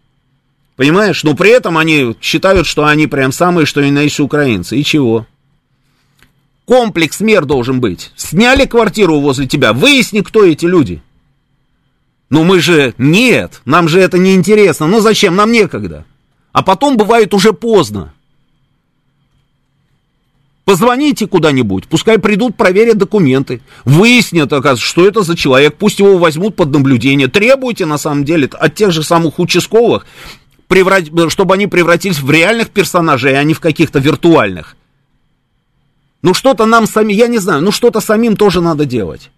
Понимаешь? Но при этом они считают, что они прям самые, что и на есть украинцы. И чего? Комплекс мер должен быть. Сняли квартиру возле тебя, выясни, кто эти люди. Ну мы же, нет, нам же это не интересно. Ну зачем, нам некогда. А потом бывает уже поздно. Позвоните куда-нибудь, пускай придут, проверят документы, выяснят, оказывается, что это за человек, пусть его возьмут под наблюдение. Требуйте, на самом деле, от тех же самых участковых, преврат... чтобы они превратились в реальных персонажей, а не в каких-то виртуальных. Ну что-то нам сами, я не знаю, ну что-то самим тоже надо делать.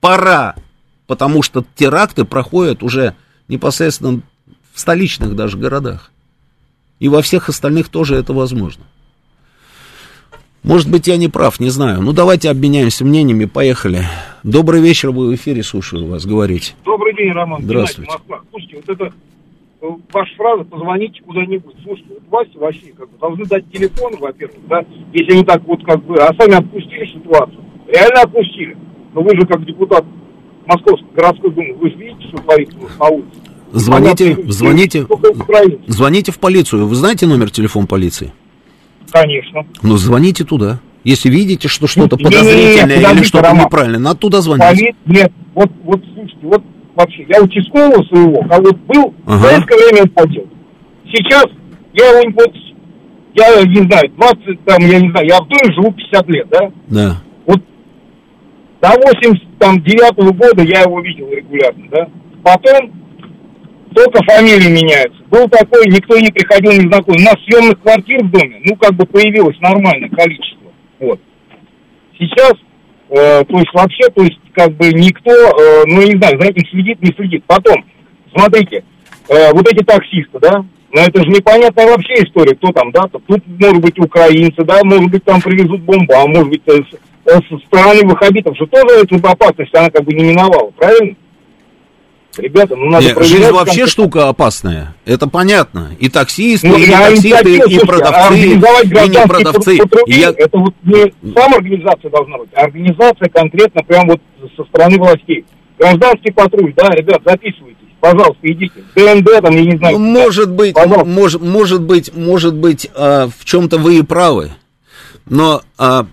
Пора, потому что теракты проходят уже непосредственно в столичных даже городах. И во всех остальных тоже это возможно. Может быть, я не прав, не знаю. Ну, давайте обменяемся мнениями, поехали. Добрый вечер, вы в эфире, слушаю вас, говорить. Добрый день, Роман. Здравствуйте. Москва. Слушайте, вот это э, ваша фраза «позвоните куда-нибудь». Слушайте, вот власти вообще как бы должны дать телефон, во-первых, да, если они так вот как бы, а сами отпустили ситуацию. Реально отпустили. Но вы же как депутат Московской городской думы, вы же видите, что творится на улице. Звоните, Понятно, звоните, звоните в полицию. Вы знаете номер телефона полиции? Конечно. Ну, звоните туда. Если видите, что что-то подозрительное или подождите, что-то Роман. неправильно, надо туда звонить. Поли- Нет, вот, вот слушайте, вот вообще, я участкового своего, как вот был, в советское время он. Сейчас я его, вот, я не знаю, 20, там, я не знаю, я в доме живу 50 лет, да? Да. Вот до 89 года я его видел регулярно, да? Потом только фамилии меняются. Был такой, никто не приходил незнакомый. У нас съемных квартир в доме, ну, как бы появилось нормальное количество. Вот. Сейчас, э, то есть вообще, то есть как бы никто, э, ну, не знаю, за этим следит, не следит. Потом, смотрите, э, вот эти таксисты, да, но это же непонятная вообще история, кто там, да, тут может быть украинцы, да, может быть там привезут бомбу, а может быть э, э, со стороны ваххабитов же тоже эту опасность, она как бы не миновала, правильно? Ребята, ну надо Не, проверять, жизнь вообще штука опасная. Это понятно. И таксисты, Ну, и я таксисты, и продавцы, и не продавцы. патрули, я- Это вот не сама организация должна быть, а организация конкретно прям вот со стороны властей. Гражданский патруль, да, ребят, записывайтесь, пожалуйста, идите. ДНД там, я не знаю. Ну, может быть, Пожалуйста. может, может быть, может быть, а, в чем-то вы и правы. Но а,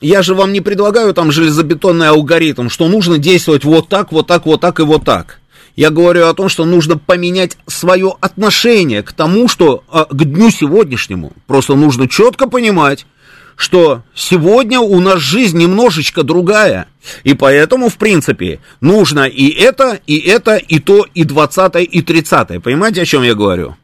я же вам не предлагаю там железобетонный алгоритм, что нужно действовать вот так, вот так, вот так и вот так. Я говорю о том, что нужно поменять свое отношение к тому, что а, к дню сегодняшнему. Просто нужно четко понимать, что сегодня у нас жизнь немножечко другая. И поэтому, в принципе, нужно и это, и это, и то, и 20 и 30 Понимаете, о чем я говорю?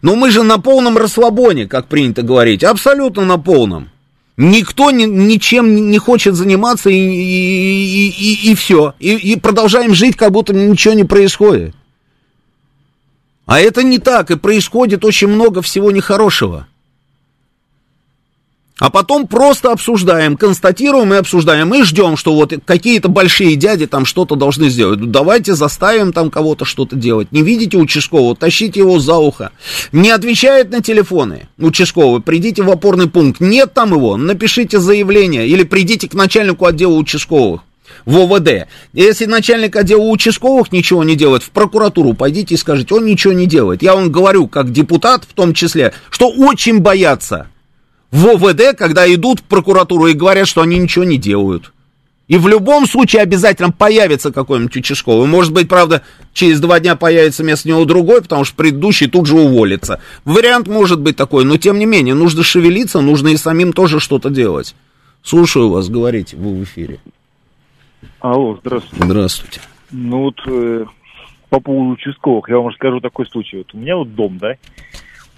Но мы же на полном расслабоне, как принято говорить, абсолютно на полном. Никто ни- ничем не- хочет заниматься и, и, и, и все. И, и продолжаем жить, как будто ничего не происходит. А это не так, и происходит очень много всего нехорошего. А потом просто обсуждаем, констатируем и обсуждаем, и ждем, что вот какие-то большие дяди там что-то должны сделать. Ну, давайте заставим там кого-то что-то делать. Не видите участкового, тащите его за ухо. Не отвечает на телефоны участковый, придите в опорный пункт. Нет там его, напишите заявление или придите к начальнику отдела участковых в ОВД. Если начальник отдела участковых ничего не делает, в прокуратуру пойдите и скажите, он ничего не делает. Я вам говорю, как депутат в том числе, что очень боятся в ОВД, когда идут в прокуратуру и говорят, что они ничего не делают. И в любом случае обязательно появится какой-нибудь участковый. Может быть, правда, через два дня появится вместо него другой, потому что предыдущий тут же уволится. Вариант может быть такой, но тем не менее, нужно шевелиться, нужно и самим тоже что-то делать. Слушаю вас, говорите, вы в эфире. Алло, здравствуйте. Здравствуйте. Ну вот э, по поводу участковых, я вам расскажу такой случай. Вот у меня вот дом, да,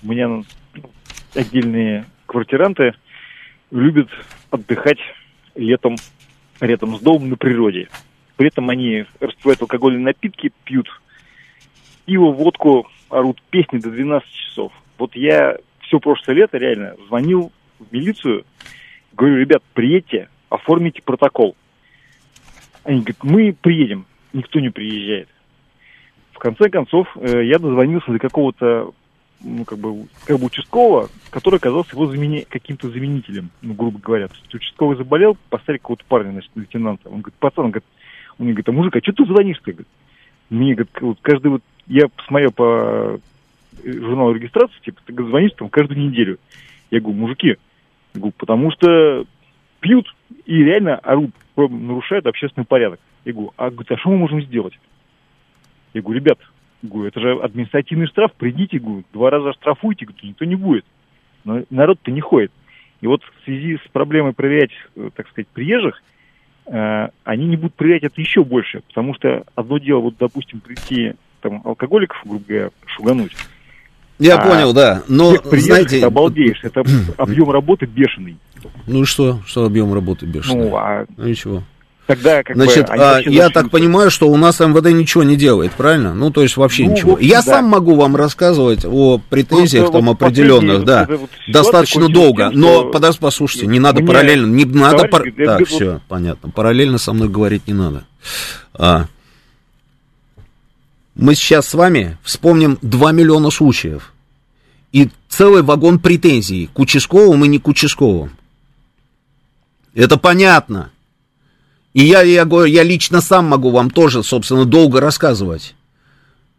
у меня ну, отдельные квартиранты любят отдыхать летом, рядом с домом на природе. При этом они распивают алкогольные напитки, пьют пиво, водку, орут песни до 12 часов. Вот я все прошлое лето реально звонил в милицию, говорю, ребят, приедьте, оформите протокол. Они говорят, мы приедем. Никто не приезжает. В конце концов, э, я дозвонился до какого-то, ну, как бы, как бы участкового, который оказался его замени... каким-то заменителем, ну, грубо говоря. То есть участковый заболел, поставили какого-то парня, значит, лейтенанта. Он говорит, пацан, он говорит, он мне говорит, а мужик, а что ты звонишь-то? Говорит, Мне, говорит, вот каждый вот, я посмотрел по журнал регистрации, типа, ты звонишь там каждую неделю. Я говорю, мужики, я говорю, потому что пьют и реально орут, нарушают общественный порядок. Я говорю, а, говорит, а что мы можем сделать? Я говорю, ребят, говорю, это же административный штраф, придите, говорю, два раза штрафуйте, говорю, никто не будет. Но народ-то не ходит. И вот в связи с проблемой проверять, э, так сказать, приезжих, э, они не будут проверять это еще больше, потому что одно дело, вот, допустим, прийти там алкоголиков, грубо говоря, шугануть. Я а понял, да. Но, знаете... обалдеешь, это объем работы бешеный. Ну и что? Что объем работы бешеный? Ну, а... Ну ничего. Тогда, как Значит, бы, а, я так понимаю, что у нас МВД ничего не делает, правильно? Ну, то есть вообще Ну, ничего. в общем, я да. сам могу вам рассказывать о претензиях Просто там вот определенных, да, вот вот достаточно долго. тем, Но, что подожди, послушайте, не надо мне параллельно, не надо... пар- Так, говорю, все, понятно. Параллельно со мной говорить не надо. А. Мы сейчас с вами вспомним 2 миллиона случаев. И целый вагон претензий к участковым и не к участковым. Это понятно. И я, я, говорю, я лично сам могу вам тоже, собственно, долго рассказывать.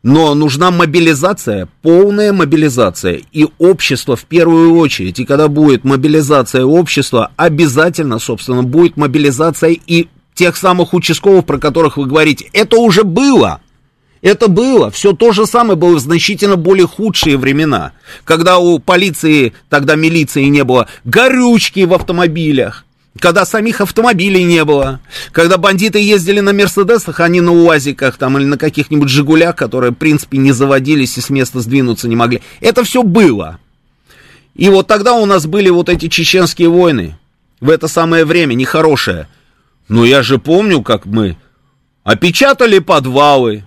Но нужна мобилизация, полная мобилизация. И общество в первую очередь. И когда будет мобилизация общества, обязательно, собственно, будет мобилизация и тех самых участковых, про которых вы говорите. Это уже было. Это было. Все то же самое было в значительно более худшие времена. Когда у полиции, тогда милиции не было, горючки в автомобилях. Когда самих автомобилей не было, когда бандиты ездили на Мерседесах, а не на УАЗиках там или на каких-нибудь Жигулях, которые, в принципе, не заводились и с места сдвинуться не могли. Это все было. И вот тогда у нас были вот эти чеченские войны. В это самое время, нехорошее. Но я же помню, как мы опечатали подвалы,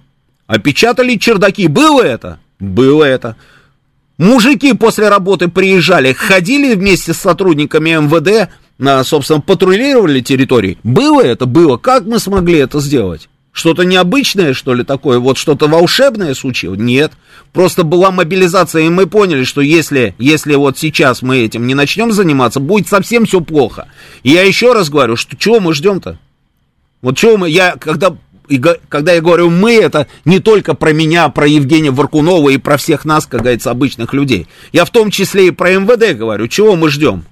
опечатали чердаки. Было это? Было это. Мужики после работы приезжали, ходили вместе с сотрудниками МВД, собственно, патрулировали территории. Было это? Было. Как мы смогли это сделать? Что-то необычное, что ли, такое? Вот что-то волшебное случилось? Нет. Просто была мобилизация, и мы поняли, что если, если вот сейчас мы этим не начнем заниматься, будет совсем все плохо. И я еще раз говорю, что чего мы ждем-то? Вот чего мы, я, когда, и когда я говорю мы, это не только про меня, про Евгения Варкунова и про всех нас, как говорится, обычных людей. Я в том числе и про МВД говорю, чего мы ждем?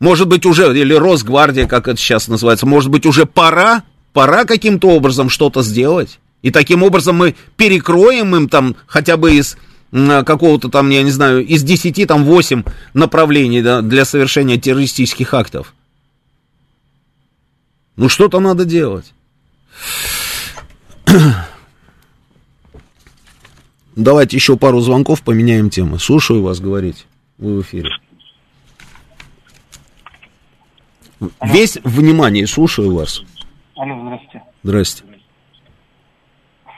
Может быть, уже, или Росгвардия, как это сейчас называется, может быть, уже пора, пора каким-то образом что-то сделать. И таким образом мы перекроем им там хотя бы из какого-то там, я не знаю, из 10, там 8 направлений да, для совершения террористических актов. Ну, что-то надо делать. Давайте еще пару звонков, поменяем тему. Слушаю вас говорить. Вы в эфире. Весь внимание, слушаю вас. Алло. Здрасте.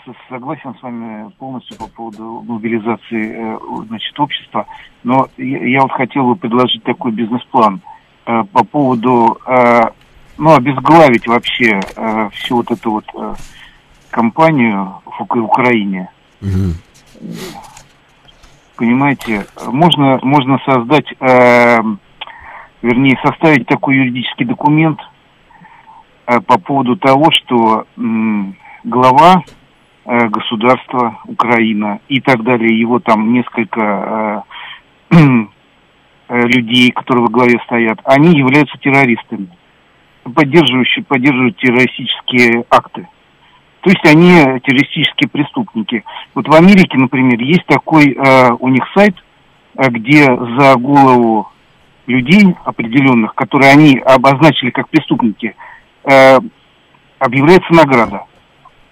С- Согласен с вами полностью по поводу мобилизации э, значит, общества, но я, я вот хотел бы предложить такой бизнес-план э, по поводу, э, ну, обезглавить вообще э, всю вот эту вот э, компанию в Ук- Украине. Мгм. Понимаете, можно, можно создать, э, вернее, составить такой юридический документ э, по поводу того, что м, глава э, государства Украина и так далее, его там несколько э, э, людей, которые во главе стоят, они являются террористами, поддерживающие, поддерживают террористические акты. То есть они террористические преступники. Вот в Америке, например, есть такой э, у них сайт, э, где за голову людей определенных, которые они обозначили как преступники, э, объявляется награда.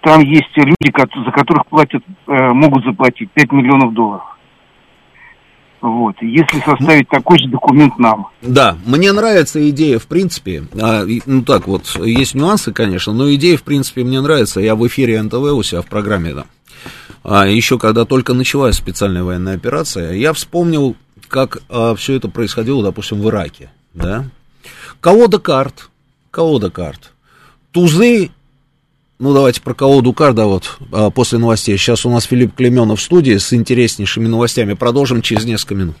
Там есть люди, за которых платят, э, могут заплатить 5 миллионов долларов. Вот. Если составить такой же документ нам, Да, мне нравится идея, в принципе. А, ну так вот, есть нюансы, конечно, но идея, в принципе, мне нравится. Я в эфире НТВ у себя в программе, да. А, еще когда только началась специальная военная операция, я вспомнил, как все это происходило, допустим, в Ираке, да. Колода карт, колода карт. Тузы ну, давайте про колоду карта вот а, после новостей. Сейчас у нас Филипп Клеменов в студии с интереснейшими новостями. Продолжим через несколько минут.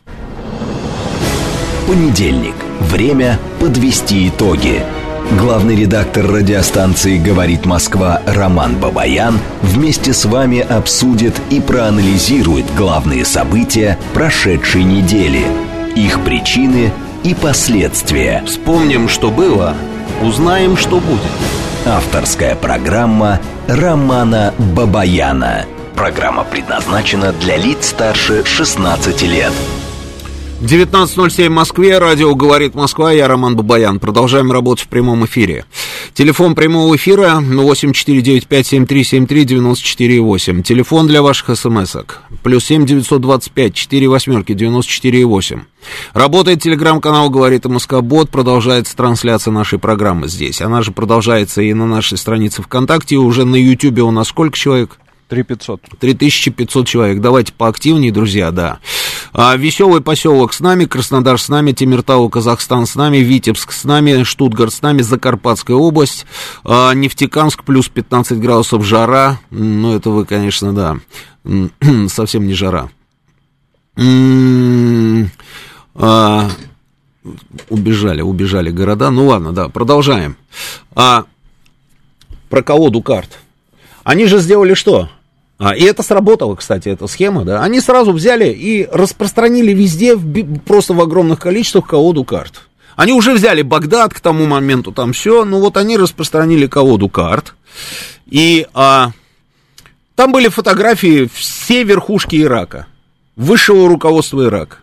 Понедельник. Время подвести итоги. Главный редактор радиостанции «Говорит Москва» Роман Бабаян вместе с вами обсудит и проанализирует главные события прошедшей недели, их причины и последствия. Вспомним, что было, узнаем, что будет. Авторская программа Романа Бабаяна. Программа предназначена для лиц старше 16 лет. 19.07 в Москве, радио «Говорит Москва», я Роман Бабаян. Продолжаем работать в прямом эфире. Телефон прямого эфира 8495-7373-94,8. Телефон для ваших смс-ок. Плюс 7 925 4 восьмерки 94,8. Работает телеграм-канал «Говорит Москва Бот». Продолжается трансляция нашей программы здесь. Она же продолжается и на нашей странице ВКонтакте. Уже на Ютьюбе у нас сколько человек? 3500. 3500 человек. Давайте поактивнее, друзья, да. А, веселый поселок с нами, Краснодар с нами, Тимиртау, Казахстан с нами, Витебск с нами, Штутгарт с нами, Закарпатская область, а, Нефтекамск плюс 15 градусов жара. Ну, это вы, конечно, да, совсем не жара. А, убежали, убежали города. Ну ладно, да, продолжаем. А, про колоду карт. Они же сделали что? А, и это сработало, кстати, эта схема, да. Они сразу взяли и распространили везде, в, просто в огромных количествах колоду карт. Они уже взяли Багдад к тому моменту, там все, ну вот они распространили колоду карт. И а, там были фотографии все верхушки Ирака, высшего руководства Ирака.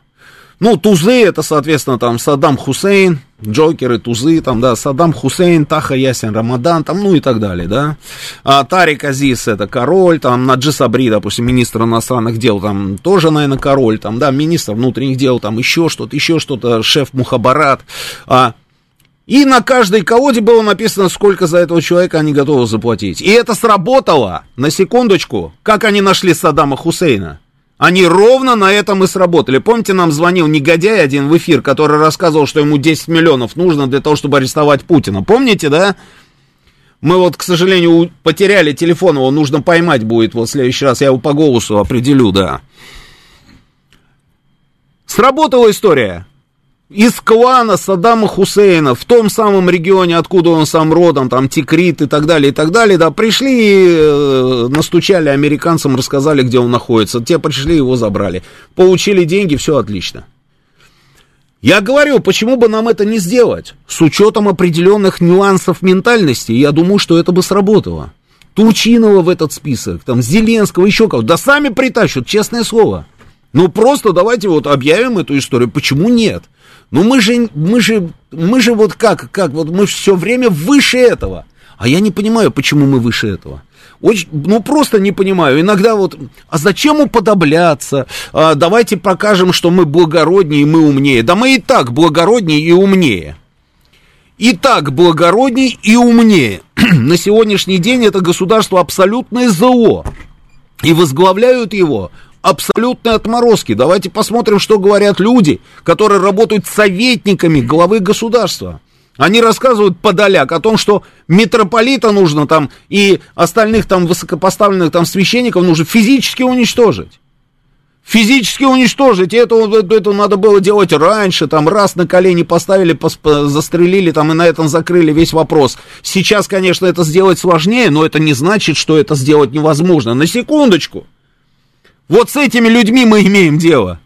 Ну, тузы, это, соответственно, там Саддам Хусейн, Джокеры, тузы, там, да, Саддам Хусейн, Таха Ясин Рамадан, там, ну и так далее, да. А Тарик Азиз, это король, там, Наджи Сабри, допустим, министр иностранных дел, там, тоже, наверное, король, там, да, министр внутренних дел, там, еще что-то, еще что-то, шеф Мухабарат, а, и на каждой колоде было написано, сколько за этого человека они готовы заплатить. И это сработало, на секундочку, как они нашли Саддама Хусейна. Они ровно на этом и сработали. Помните, нам звонил негодяй один в эфир, который рассказывал, что ему 10 миллионов нужно для того, чтобы арестовать Путина. Помните, да? Мы вот, к сожалению, потеряли телефон, его нужно поймать будет вот в следующий раз. Я его по голосу определю, да. Сработала история из клана Саддама Хусейна в том самом регионе, откуда он сам родом, там Тикрит и так далее, и так далее, да, пришли, э, настучали американцам, рассказали, где он находится, те пришли, его забрали, получили деньги, все отлично. Я говорю, почему бы нам это не сделать? С учетом определенных нюансов ментальности, я думаю, что это бы сработало. Турчинова в этот список, там, Зеленского, еще кого-то, да сами притащат, честное слово. Ну, просто давайте вот объявим эту историю, почему нет? Ну мы же, мы же, мы же вот как, как, вот мы все время выше этого. А я не понимаю, почему мы выше этого. Очень, ну, просто не понимаю. Иногда вот, а зачем уподобляться? А, давайте покажем, что мы благороднее и мы умнее. Да мы и так благороднее и умнее. И так благороднее и умнее. На сегодняшний день это государство абсолютное зло. И возглавляют его абсолютные отморозки. Давайте посмотрим, что говорят люди, которые работают советниками главы государства. Они рассказывают подоляк о том, что митрополита нужно там и остальных там высокопоставленных там священников нужно физически уничтожить. Физически уничтожить. И это, это надо было делать раньше. Там раз на колени поставили, застрелили там и на этом закрыли весь вопрос. Сейчас, конечно, это сделать сложнее, но это не значит, что это сделать невозможно. На секундочку. Вот с этими людьми мы имеем дело.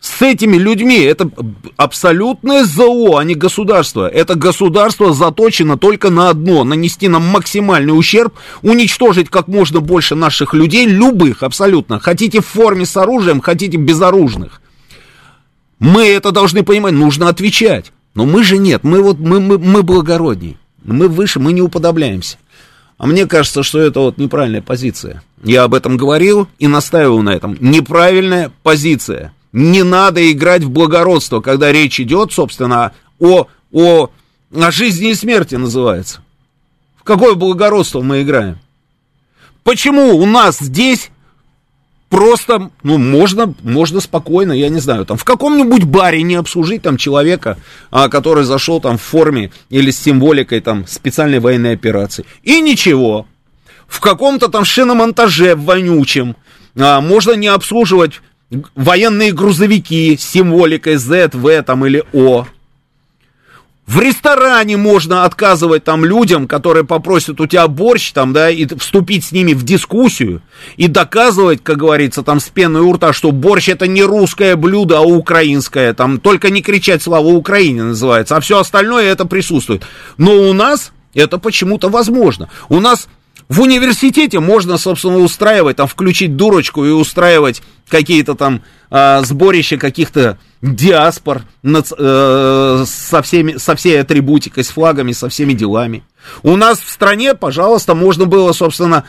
С этими людьми это абсолютное ЗО, а не государство. Это государство заточено только на одно, нанести нам максимальный ущерб, уничтожить как можно больше наших людей, любых абсолютно. Хотите в форме с оружием, хотите безоружных. Мы это должны понимать, нужно отвечать. Но мы же нет, мы вот, мы, мы, мы благородней. Мы выше, мы не уподобляемся. А мне кажется, что это вот неправильная позиция. Я об этом говорил и настаивал на этом. Неправильная позиция. Не надо играть в благородство, когда речь идет, собственно, о, о, о жизни и смерти называется. В какое благородство мы играем? Почему у нас здесь просто, ну, можно, можно спокойно, я не знаю, там, в каком-нибудь баре не обслужить там человека, а, который зашел там в форме или с символикой там специальной военной операции. И ничего. В каком-то там шиномонтаже вонючем а, можно не обслуживать военные грузовики с символикой Z, V там или O. В ресторане можно отказывать там людям, которые попросят у тебя борщ, там, да, и вступить с ними в дискуссию и доказывать, как говорится, там с пеной у рта, что борщ это не русское блюдо, а украинское, там, только не кричать слава Украине называется, а все остальное это присутствует. Но у нас это почему-то возможно. У нас в университете можно, собственно, устраивать, там, включить дурочку и устраивать какие-то там э, сборища каких-то диаспор над, э, со, всеми, со всей атрибутикой, с флагами, со всеми делами. У нас в стране, пожалуйста, можно было, собственно,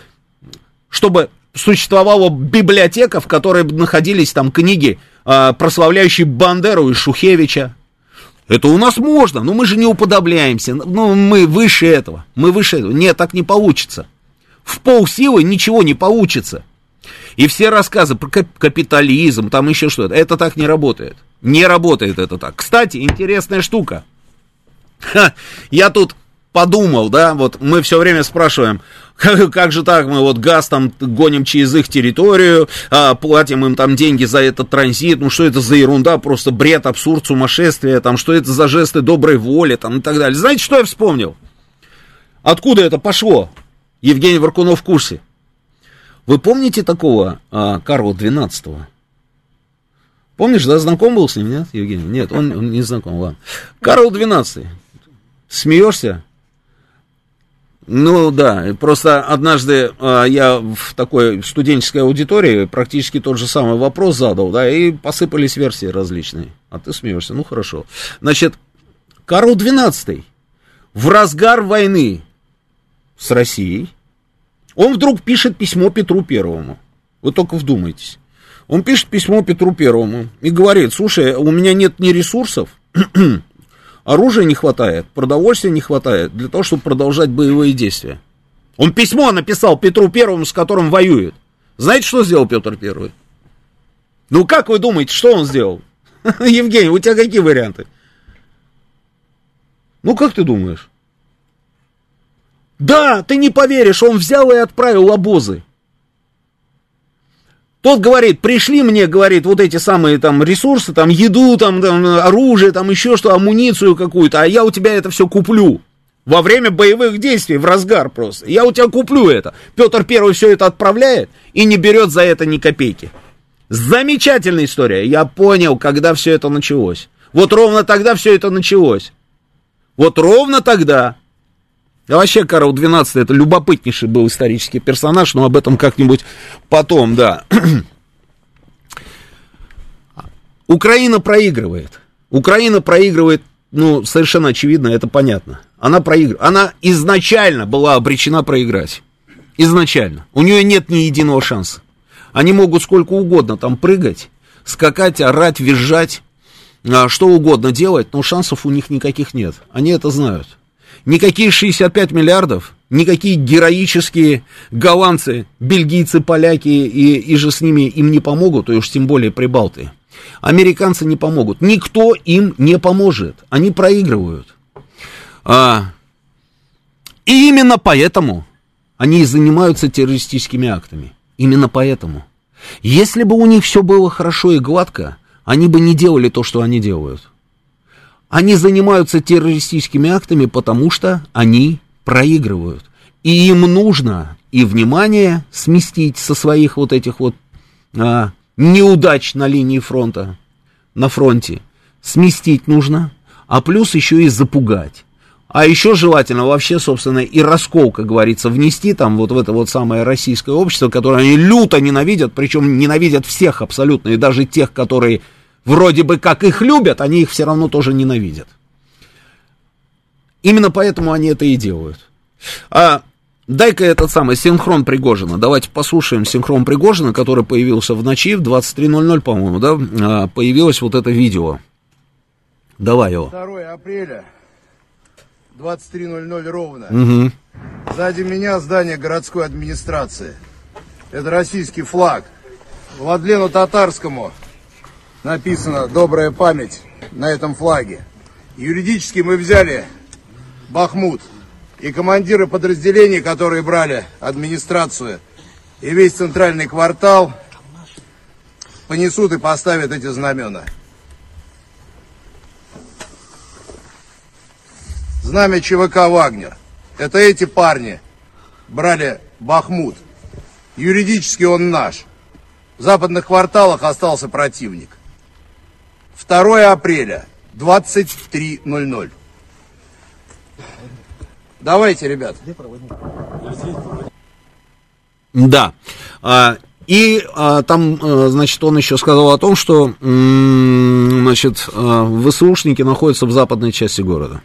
чтобы существовала библиотека, в которой находились там книги, э, прославляющие Бандеру и Шухевича. Это у нас можно, но мы же не уподобляемся, ну, мы выше этого, мы выше этого. Нет, так не получится. В полсилы ничего не получится. И все рассказы про капитализм, там еще что-то, это так не работает. Не работает это так. Кстати, интересная штука. Ха, я тут подумал, да, вот мы все время спрашиваем, как, как же так, мы вот газ там гоним через их территорию, а, платим им там деньги за этот транзит, ну что это за ерунда, просто бред, абсурд, сумасшествие, там, что это за жесты доброй воли, там, и так далее. Знаете, что я вспомнил? Откуда это пошло? Евгений Варкунов в курсе. Вы помните такого а, Карла XII? Помнишь, да, знаком был с ним, нет, Евгений? Нет, он, он не знаком, ладно. Карл XII. Смеешься? Ну да, просто однажды а, я в такой студенческой аудитории практически тот же самый вопрос задал, да, и посыпались версии различные. А ты смеешься, ну хорошо. Значит, Карл XII в разгар войны с Россией, он вдруг пишет письмо Петру Первому. Вы только вдумайтесь. Он пишет письмо Петру Первому и говорит, слушай, у меня нет ни ресурсов, оружия не хватает, продовольствия не хватает для того, чтобы продолжать боевые действия. Он письмо написал Петру Первому, с которым воюет. Знаете, что сделал Петр Первый? Ну, как вы думаете, что он сделал? Евгений, у тебя какие варианты? Ну, как ты думаешь? Да, ты не поверишь, он взял и отправил обозы. Тот говорит, пришли мне, говорит, вот эти самые там ресурсы, там еду, там, там оружие, там еще что, амуницию какую-то, а я у тебя это все куплю. Во время боевых действий, в разгар просто. Я у тебя куплю это. Петр Первый все это отправляет и не берет за это ни копейки. Замечательная история. Я понял, когда все это началось. Вот ровно тогда все это началось. Вот ровно тогда а вообще Карл XII это любопытнейший был исторический персонаж, но об этом как-нибудь потом, да. Украина проигрывает. Украина проигрывает, ну, совершенно очевидно, это понятно. Она проигрывает. Она изначально была обречена проиграть. Изначально. У нее нет ни единого шанса. Они могут сколько угодно там прыгать, скакать, орать, визжать, а, что угодно делать, но шансов у них никаких нет. Они это знают. Никакие 65 миллиардов, никакие героические голландцы, бельгийцы, поляки и, и же с ними им не помогут, и уж тем более прибалты. Американцы не помогут. Никто им не поможет. Они проигрывают. А, и именно поэтому они и занимаются террористическими актами. Именно поэтому. Если бы у них все было хорошо и гладко, они бы не делали то, что они делают. Они занимаются террористическими актами, потому что они проигрывают. И им нужно и внимание сместить со своих вот этих вот а, неудач на линии фронта, на фронте. Сместить нужно, а плюс еще и запугать. А еще желательно вообще, собственно, и раскол, как говорится, внести там вот в это вот самое российское общество, которое они люто ненавидят, причем ненавидят всех абсолютно, и даже тех, которые вроде бы как их любят, они их все равно тоже ненавидят. Именно поэтому они это и делают. А дай-ка этот самый синхрон Пригожина. Давайте послушаем синхрон Пригожина, который появился в ночи в 23.00, по-моему, да, а, появилось вот это видео. Давай его. 2 апреля, 23.00 ровно. Угу. Сзади меня здание городской администрации. Это российский флаг. Владлену Татарскому написано «Добрая память» на этом флаге. Юридически мы взяли Бахмут. И командиры подразделений, которые брали администрацию и весь центральный квартал, понесут и поставят эти знамена. знамя ЧВК «Вагнер». Это эти парни брали Бахмут. Юридически он наш. В западных кварталах остался противник. 2 апреля, 23.00. Давайте, ребят. Да. А, и а, там, а, значит, он еще сказал о том, что, значит, а, ВСУшники находятся в западной части города.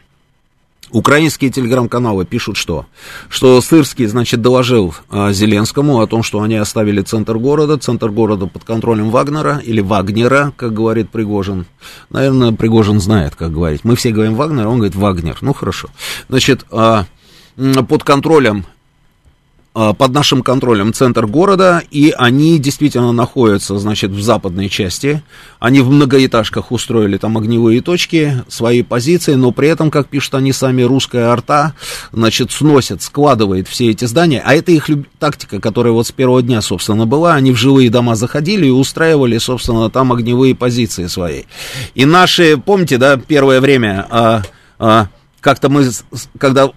Украинские телеграм-каналы пишут что? Что Сырский, значит, доложил а, Зеленскому о том, что они оставили центр города, центр города под контролем Вагнера, или Вагнера, как говорит Пригожин. Наверное, Пригожин знает, как говорить. Мы все говорим Вагнер, он говорит Вагнер. Ну, хорошо. Значит, а, под контролем под нашим контролем центр города, и они действительно находятся, значит, в западной части. Они в многоэтажках устроили там огневые точки, свои позиции, но при этом, как пишут они сами, русская арта, значит, сносит, складывает все эти здания, а это их люб... тактика, которая вот с первого дня, собственно, была, они в жилые дома заходили и устраивали, собственно, там огневые позиции свои. И наши, помните, да, первое время, а, а, как-то мы, когда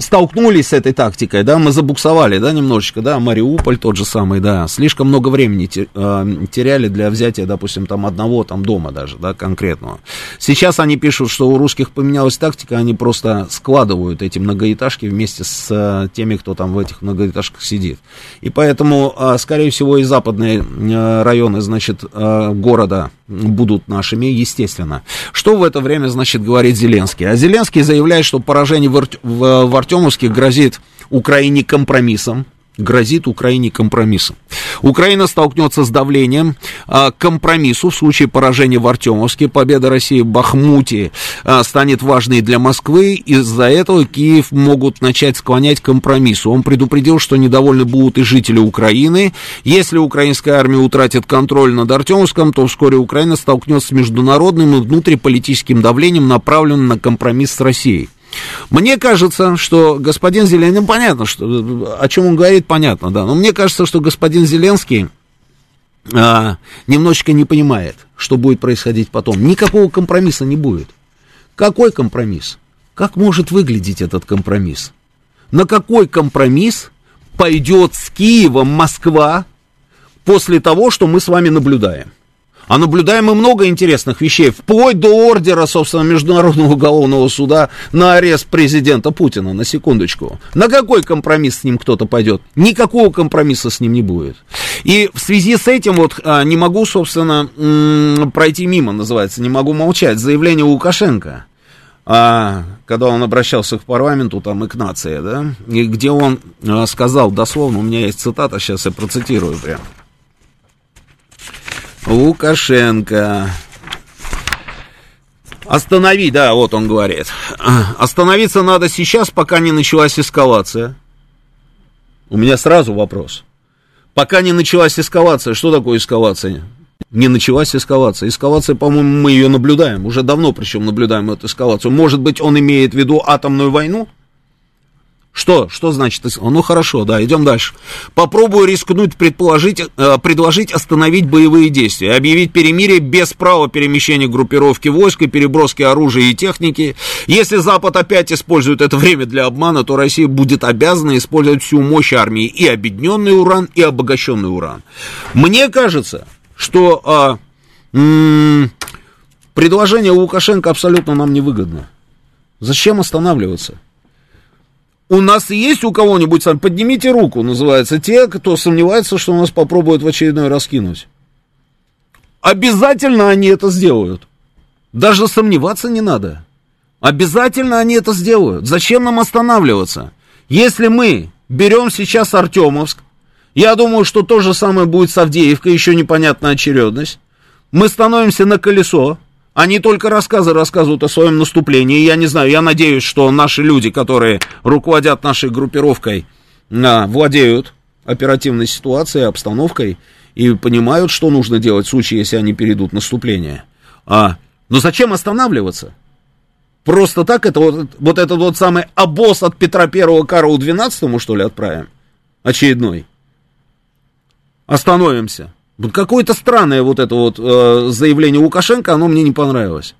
столкнулись с этой тактикой, да, мы забуксовали, да, немножечко, да, Мариуполь тот же самый, да, слишком много времени э, теряли для взятия, допустим, там одного там дома даже, да, конкретного. Сейчас они пишут, что у русских поменялась тактика, они просто складывают эти многоэтажки вместе с э, теми, кто там в этих многоэтажках сидит. И поэтому, э, скорее всего, и западные районы, значит, города будут нашими, естественно. Что в это время, значит, говорит Зеленский? А Зеленский заявляет, что поражение в, Арт... в, в Артемовске грозит Украине компромиссом, грозит Украине компромиссом. Украина столкнется с давлением а, к компромиссу в случае поражения в Артемовске. Победа России в Бахмуте а, станет важной для Москвы. Из-за этого Киев могут начать склонять к компромиссу. Он предупредил, что недовольны будут и жители Украины. Если украинская армия утратит контроль над Артемовском, то вскоре Украина столкнется с международным и внутриполитическим давлением, направленным на компромисс с Россией. Мне кажется, что господин Зеленский, ну, понятно, что, о чем он говорит, понятно, да, но мне кажется, что господин Зеленский а, немножечко не понимает, что будет происходить потом. Никакого компромисса не будет. Какой компромисс? Как может выглядеть этот компромисс? На какой компромисс пойдет с Киевом Москва после того, что мы с вами наблюдаем? А наблюдаем мы много интересных вещей, вплоть до ордера, собственно, Международного уголовного суда на арест президента Путина, на секундочку. На какой компромисс с ним кто-то пойдет? Никакого компромисса с ним не будет. И в связи с этим вот а, не могу, собственно, пройти мимо, называется, не могу молчать. Заявление Лукашенко а, когда он обращался к парламенту, там, и к нации, да, и где он а, сказал дословно, у меня есть цитата, сейчас я процитирую прям. Лукашенко. Останови, да, вот он говорит. Остановиться надо сейчас, пока не началась эскалация. У меня сразу вопрос. Пока не началась эскалация, что такое эскалация? Не началась эскалация. Эскалация, по-моему, мы ее наблюдаем. Уже давно причем наблюдаем эту эскалацию. Может быть, он имеет в виду атомную войну? Что? Что значит? Ну хорошо, да, идем дальше. Попробую рискнуть предположить, э, предложить остановить боевые действия, объявить перемирие без права перемещения группировки войск и переброски оружия и техники. Если Запад опять использует это время для обмана, то Россия будет обязана использовать всю мощь армии и объединенный уран, и обогащенный уран. Мне кажется, что а, м- предложение Лукашенко абсолютно нам невыгодно. Зачем останавливаться? У нас есть у кого-нибудь, поднимите руку, называется, те, кто сомневается, что у нас попробуют в очередной раз кинуть. Обязательно они это сделают. Даже сомневаться не надо. Обязательно они это сделают. Зачем нам останавливаться? Если мы берем сейчас Артемовск, я думаю, что то же самое будет с Авдеевкой, еще непонятная очередность. Мы становимся на колесо, они только рассказы рассказывают о своем наступлении. Я не знаю, я надеюсь, что наши люди, которые руководят нашей группировкой, владеют оперативной ситуацией, обстановкой и понимают, что нужно делать в случае, если они перейдут наступление. А, но зачем останавливаться? Просто так это вот, вот этот вот самый обоз от Петра Первого Карлу XII, что ли, отправим? Очередной. Остановимся. Вот какое-то странное вот это вот э, заявление Лукашенко, оно мне не понравилось.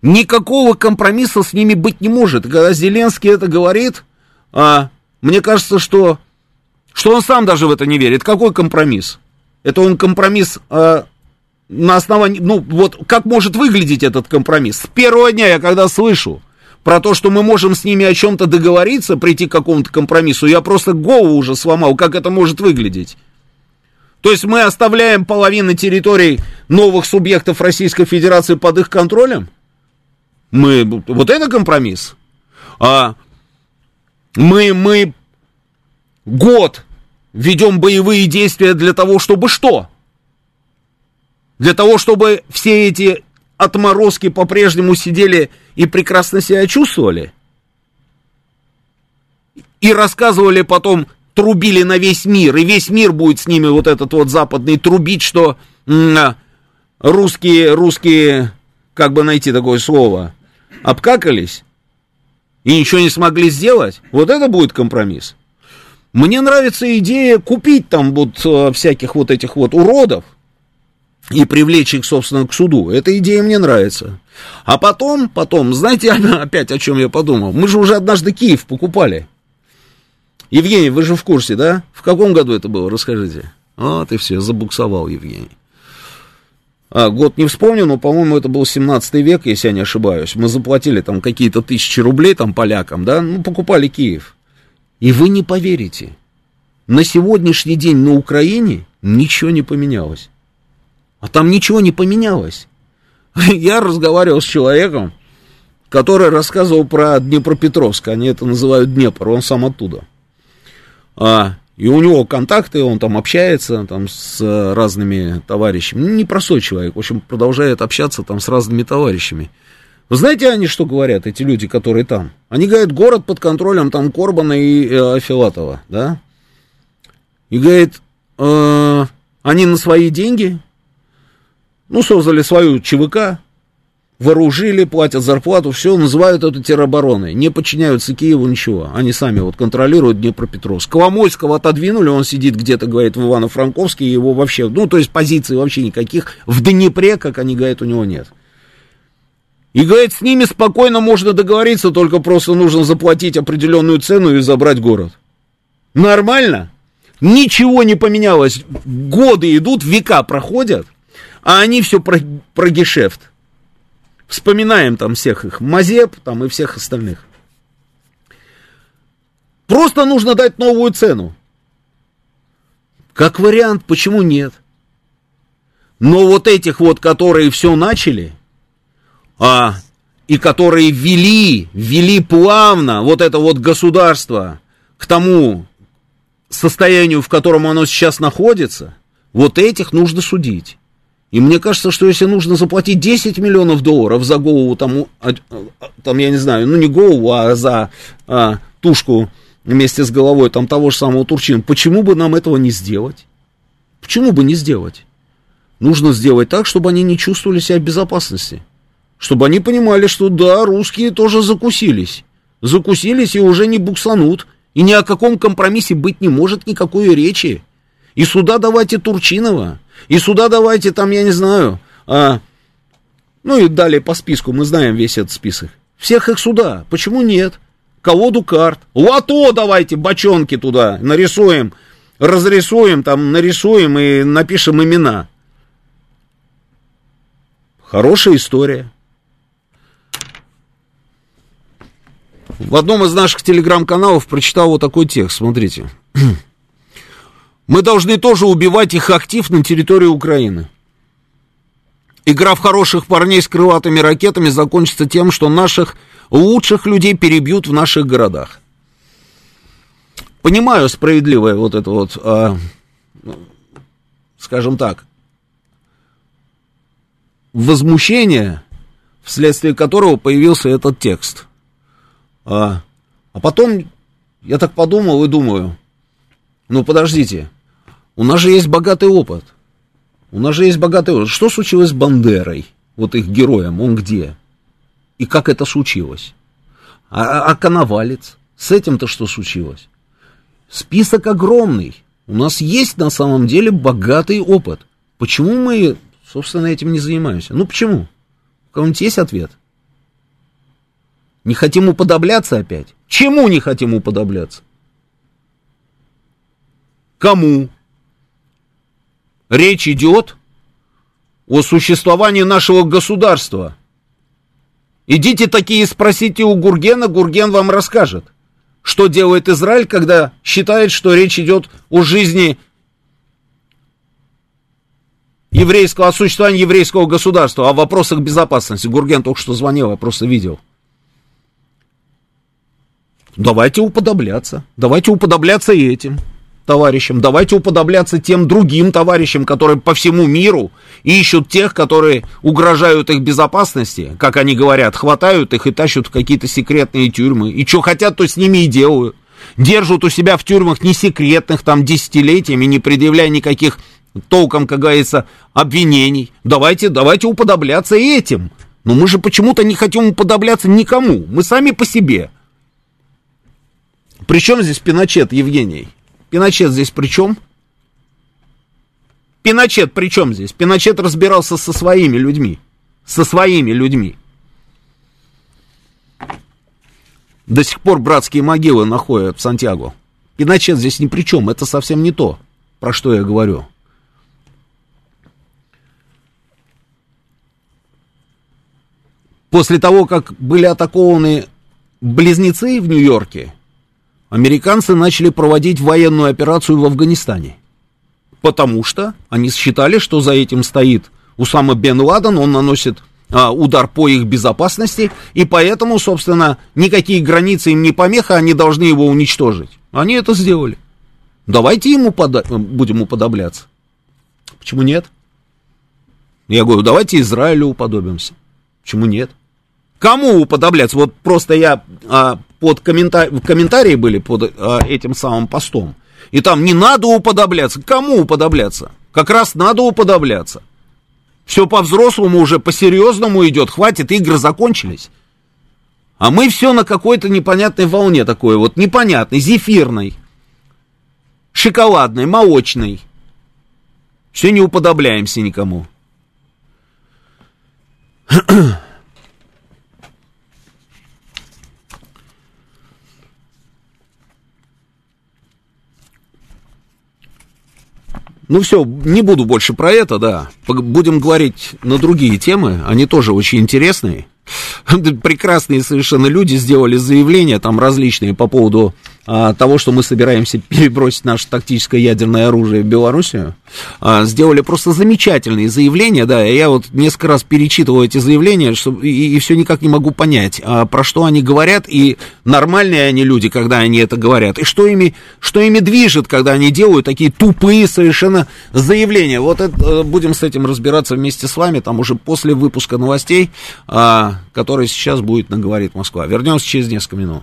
Никакого компромисса с ними быть не может. Когда Зеленский это говорит, а, мне кажется, что, что он сам даже в это не верит. Какой компромисс? Это он компромисс а, на основании... Ну, вот как может выглядеть этот компромисс? С первого дня я когда слышу про то, что мы можем с ними о чем-то договориться, прийти к какому-то компромиссу, я просто голову уже сломал, как это может выглядеть. То есть мы оставляем половину территорий новых субъектов Российской Федерации под их контролем? Мы, вот это компромисс. А мы, мы год ведем боевые действия для того, чтобы что? Для того, чтобы все эти отморозки по-прежнему сидели и прекрасно себя чувствовали? И рассказывали потом, трубили на весь мир, и весь мир будет с ними вот этот вот западный трубить, что м- русские, русские, как бы найти такое слово, обкакались и ничего не смогли сделать, вот это будет компромисс. Мне нравится идея купить там вот э, всяких вот этих вот уродов и привлечь их, собственно, к суду. Эта идея мне нравится. А потом, потом, знаете, опять о чем я подумал? Мы же уже однажды Киев покупали. Евгений, вы же в курсе, да? В каком году это было? Расскажите. Вот и все, забуксовал Евгений. А, год не вспомню, но, по-моему, это был 17 век, если я не ошибаюсь. Мы заплатили там какие-то тысячи рублей там полякам, да, ну, покупали Киев. И вы не поверите, на сегодняшний день на Украине ничего не поменялось. А там ничего не поменялось. Я разговаривал с человеком, который рассказывал про Днепропетровск, они это называют Днепр, он сам оттуда. А, и у него контакты, он там общается там, с разными товарищами. Ну, непростой человек, в общем, продолжает общаться там с разными товарищами. Вы знаете, они что говорят, эти люди, которые там? Они говорят, город под контролем там Корбана и э, Филатова, да? И говорит, э, они на свои деньги, ну, создали свою ЧВК, вооружили, платят зарплату, все, называют это теробороной, не подчиняются Киеву ничего, они сами вот контролируют Днепропетровск. Коломойского отодвинули, он сидит где-то, говорит, в Ивано-Франковске, его вообще, ну, то есть позиций вообще никаких, в Днепре, как они говорят, у него нет. И, говорит, с ними спокойно можно договориться, только просто нужно заплатить определенную цену и забрать город. Нормально? Ничего не поменялось. Годы идут, века проходят, а они все про, про гешефт. Вспоминаем там всех их, Мазеп там и всех остальных. Просто нужно дать новую цену. Как вариант, почему нет? Но вот этих вот, которые все начали, а, и которые ввели, ввели плавно вот это вот государство к тому состоянию, в котором оно сейчас находится, вот этих нужно судить. И мне кажется, что если нужно заплатить 10 миллионов долларов за голову, там, а, там я не знаю, ну не голову, а за а, тушку вместе с головой там того же самого Турчина, почему бы нам этого не сделать? Почему бы не сделать? Нужно сделать так, чтобы они не чувствовали себя в безопасности. Чтобы они понимали, что да, русские тоже закусились. Закусились и уже не буксанут. И ни о каком компромиссе быть не может никакой речи. И сюда давайте Турчинова. И сюда давайте там, я не знаю, а, ну и далее по списку, мы знаем весь этот список. Всех их сюда. Почему нет? Колоду карт. Лото давайте, бочонки туда нарисуем, разрисуем, там нарисуем и напишем имена. Хорошая история. В одном из наших телеграм-каналов прочитал вот такой текст, смотрите. Мы должны тоже убивать их актив на территории Украины. Игра в хороших парней с крылатыми ракетами закончится тем, что наших лучших людей перебьют в наших городах. Понимаю справедливое вот это вот, а, скажем так, возмущение, вследствие которого появился этот текст. А, а потом я так подумал и думаю, ну подождите, у нас же есть богатый опыт. У нас же есть богатый опыт. Что случилось с Бандерой, вот их героем, он где? И как это случилось? А, а, а Коновалец? С этим-то что случилось? Список огромный. У нас есть на самом деле богатый опыт. Почему мы, собственно, этим не занимаемся? Ну почему? У кого-нибудь есть ответ? Не хотим уподобляться опять? Чему не хотим уподобляться? Кому? Речь идет о существовании нашего государства. Идите такие спросите у Гургена, Гурген вам расскажет, что делает Израиль, когда считает, что речь идет о жизни еврейского, о существовании еврейского государства, о вопросах безопасности. Гурген только что звонил, я просто видел. Давайте уподобляться. Давайте уподобляться и этим товарищам. Давайте уподобляться тем другим товарищам, которые по всему миру ищут тех, которые угрожают их безопасности, как они говорят, хватают их и тащат в какие-то секретные тюрьмы. И что хотят, то с ними и делают. Держат у себя в тюрьмах не секретных там десятилетиями, не предъявляя никаких толком, как говорится, обвинений. Давайте, давайте уподобляться этим. Но мы же почему-то не хотим уподобляться никому. Мы сами по себе. Причем здесь Пиночет, Евгений? Пиночет здесь при чем? Пиночет при чем здесь? Пиночет разбирался со своими людьми. Со своими людьми. До сих пор братские могилы находят в Сантьяго. Пиночет здесь ни при чем. Это совсем не то, про что я говорю. После того, как были атакованы близнецы в Нью-Йорке, американцы начали проводить военную операцию в Афганистане. Потому что они считали, что за этим стоит Усама бен Ладен, он наносит а, удар по их безопасности, и поэтому, собственно, никакие границы им не помеха, они должны его уничтожить. Они это сделали. Давайте ему пода- будем уподобляться. Почему нет? Я говорю, давайте Израилю уподобимся. Почему нет? Кому уподобляться? Вот просто я а, под комментар... комментарии были под а, этим самым постом. И там не надо уподобляться. Кому уподобляться? Как раз надо уподобляться. Все по-взрослому уже, по-серьезному идет. Хватит, игры закончились. А мы все на какой-то непонятной волне такой вот, непонятной, зефирной, шоколадной, молочной. Все не уподобляемся никому. Ну все, не буду больше про это, да. Будем говорить на другие темы, они тоже очень интересные. Прекрасные совершенно люди сделали заявления там различные по поводу а, того, что мы собираемся перебросить наше тактическое ядерное оружие в Белоруссию, а, сделали просто замечательные заявления, да, я вот несколько раз перечитывал эти заявления, что, и, и все никак не могу понять, а, про что они говорят, и нормальные они люди, когда они это говорят, и что ими, что ими движет, когда они делают такие тупые совершенно заявления. Вот это, э, будем с этим разбираться вместе с вами, там уже после выпуска новостей, а, который сейчас будет на «Говорит Москва». Вернемся через несколько минут.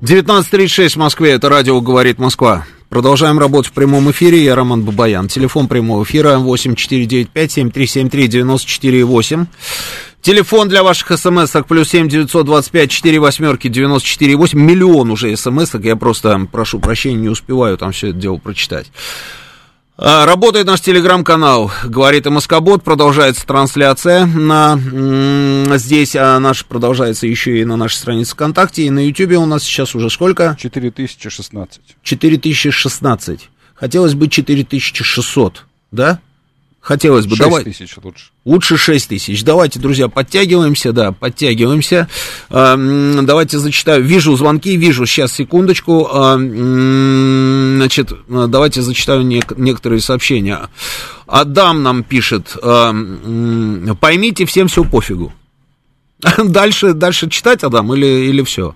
19.36 в Москве, это радио «Говорит Москва». Продолжаем работать в прямом эфире, я Роман Бабаян. Телефон прямого эфира 8495-7373-94-8. Телефон для ваших смс-ок плюс 7 925 4 восьмерки 94 8. Миллион уже смс-ок, я просто прошу прощения, не успеваю там все это дело прочитать. А, работает наш телеграм-канал, говорит и Москобот, продолжается трансляция на, здесь, а наш продолжается еще и на нашей странице ВКонтакте, и на Ютубе у нас сейчас уже сколько? 4016. 4016. Хотелось бы 4600, да? Хотелось бы. 6 Давай. тысяч лучше. Лучше 6 тысяч. Давайте, друзья, подтягиваемся, да, подтягиваемся. А, м, давайте зачитаю. Вижу звонки, вижу. Сейчас, секундочку. А, м, значит, а, давайте зачитаю нек- некоторые сообщения. Адам нам пишет. а, м, поймите, всем все пофигу. Дальше, дальше читать, Адам, или, или все?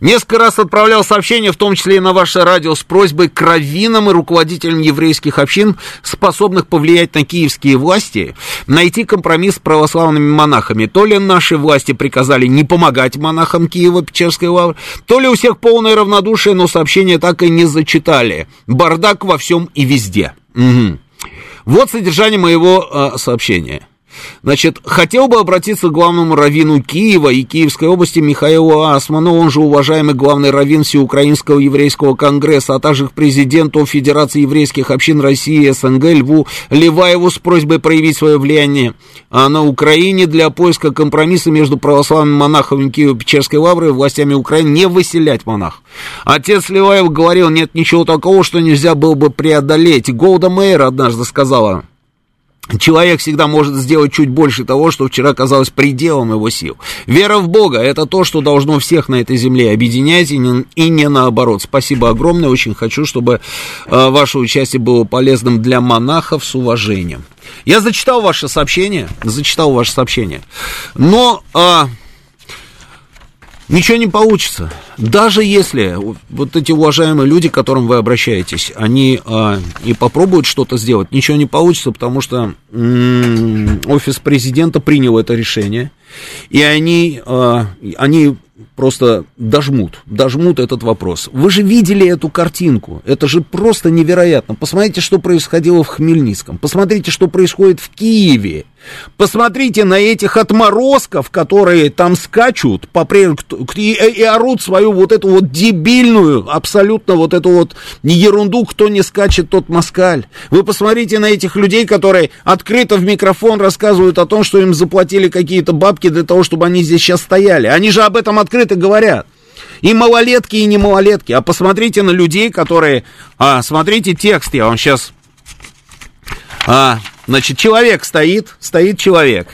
Несколько раз отправлял сообщения, в том числе и на ваше радио, с просьбой к раввинам и руководителям еврейских общин, способных повлиять на киевские власти, найти компромисс с православными монахами. То ли наши власти приказали не помогать монахам Киева Печерской лавры, то ли у всех полное равнодушие, но сообщения так и не зачитали. Бардак во всем и везде. Угу. Вот содержание моего э, сообщения. Значит, хотел бы обратиться к главному раввину Киева и Киевской области Михаилу Асману, он же уважаемый главный раввин Всеукраинского еврейского конгресса, а также к президенту Федерации еврейских общин России СНГ Льву Леваеву с просьбой проявить свое влияние а на Украине для поиска компромисса между православными монахами Киево-Печерской лавры и властями Украины не выселять монах. Отец Леваев говорил, нет ничего такого, что нельзя было бы преодолеть. Голда Мейер однажды сказала, Человек всегда может сделать чуть больше того, что вчера казалось пределом его сил. Вера в Бога – это то, что должно всех на этой земле объединять, и не, и не наоборот. Спасибо огромное, очень хочу, чтобы э, ваше участие было полезным для монахов с уважением. Я зачитал ваше сообщение, зачитал ваше сообщение, но... Э, Ничего не получится. Даже если вот эти уважаемые люди, к которым вы обращаетесь, они а, и попробуют что-то сделать, ничего не получится, потому что м-м, офис президента принял это решение, и они, а, они просто дожмут, дожмут этот вопрос. Вы же видели эту картинку, это же просто невероятно. Посмотрите, что происходило в Хмельницком, посмотрите, что происходит в Киеве, посмотрите на этих отморозков, которые там скачут по и, и орут свою вот эту вот дебильную, абсолютно вот эту вот ерунду, кто не скачет, тот москаль. Вы посмотрите на этих людей, которые открыто в микрофон рассказывают о том, что им заплатили какие-то бабки для того, чтобы они здесь сейчас стояли. Они же об этом открыто говорят. И малолетки, и не малолетки. А посмотрите на людей, которые... А, смотрите текст, я вам сейчас... А, значит, человек стоит, стоит человек.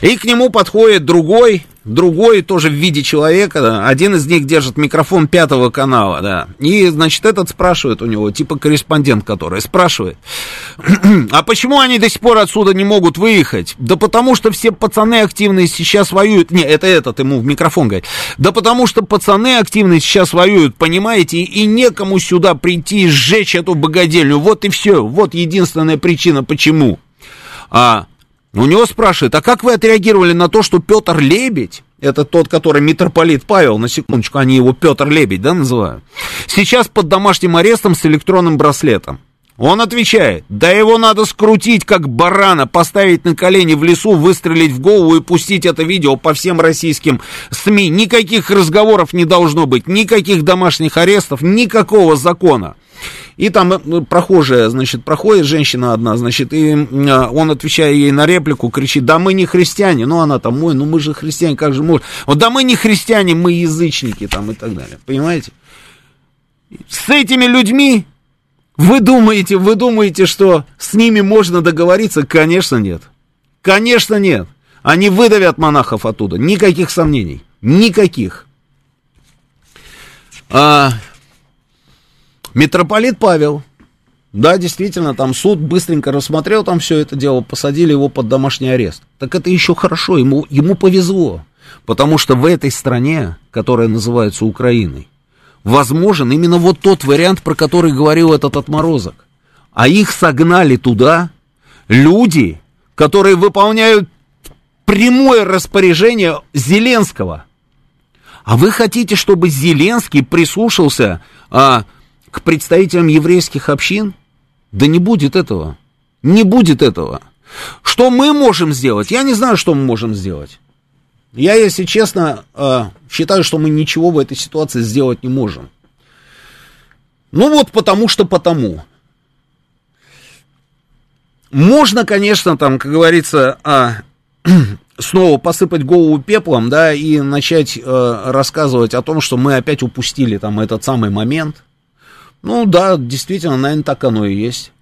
И к нему подходит другой, другой тоже в виде человека, да. один из них держит микрофон пятого канала, да, и, значит, этот спрашивает у него, типа корреспондент, который спрашивает, а почему они до сих пор отсюда не могут выехать? Да потому что все пацаны активные сейчас воюют, не, это этот ему в микрофон говорит, да потому что пацаны активные сейчас воюют, понимаете, и некому сюда прийти и сжечь эту богадельню, вот и все, вот единственная причина, почему. А у него спрашивают, а как вы отреагировали на то, что Петр Лебедь, это тот, который митрополит Павел, на секундочку, они его Петр Лебедь, да, называют, сейчас под домашним арестом с электронным браслетом. Он отвечает, да его надо скрутить, как барана, поставить на колени в лесу, выстрелить в голову и пустить это видео по всем российским СМИ. Никаких разговоров не должно быть, никаких домашних арестов, никакого закона. И там э, прохожая, значит, проходит женщина одна, значит, и а, он, отвечая ей на реплику, кричит, да мы не христиане. Ну, она там, ой, ну мы же христиане, как же можно? Вот, да мы не христиане, мы язычники там и так далее. Понимаете? С этими людьми вы думаете, вы думаете, что с ними можно договориться? Конечно, нет. Конечно, нет. Они выдавят монахов оттуда. Никаких сомнений. Никаких. А, Митрополит Павел, да, действительно, там суд быстренько рассмотрел там все это дело, посадили его под домашний арест. Так это еще хорошо, ему, ему повезло, потому что в этой стране, которая называется Украиной, возможен именно вот тот вариант, про который говорил этот отморозок. А их согнали туда люди, которые выполняют прямое распоряжение Зеленского. А вы хотите, чтобы Зеленский прислушался а, к представителям еврейских общин? Да не будет этого. Не будет этого. Что мы можем сделать? Я не знаю, что мы можем сделать. Я, если честно, э, считаю, что мы ничего в этой ситуации сделать не можем. Ну вот потому что потому. Можно, конечно, там, как говорится, а, снова посыпать голову пеплом, да, и начать э, рассказывать о том, что мы опять упустили там этот самый момент, ну да, действительно, наверное, так оно и есть.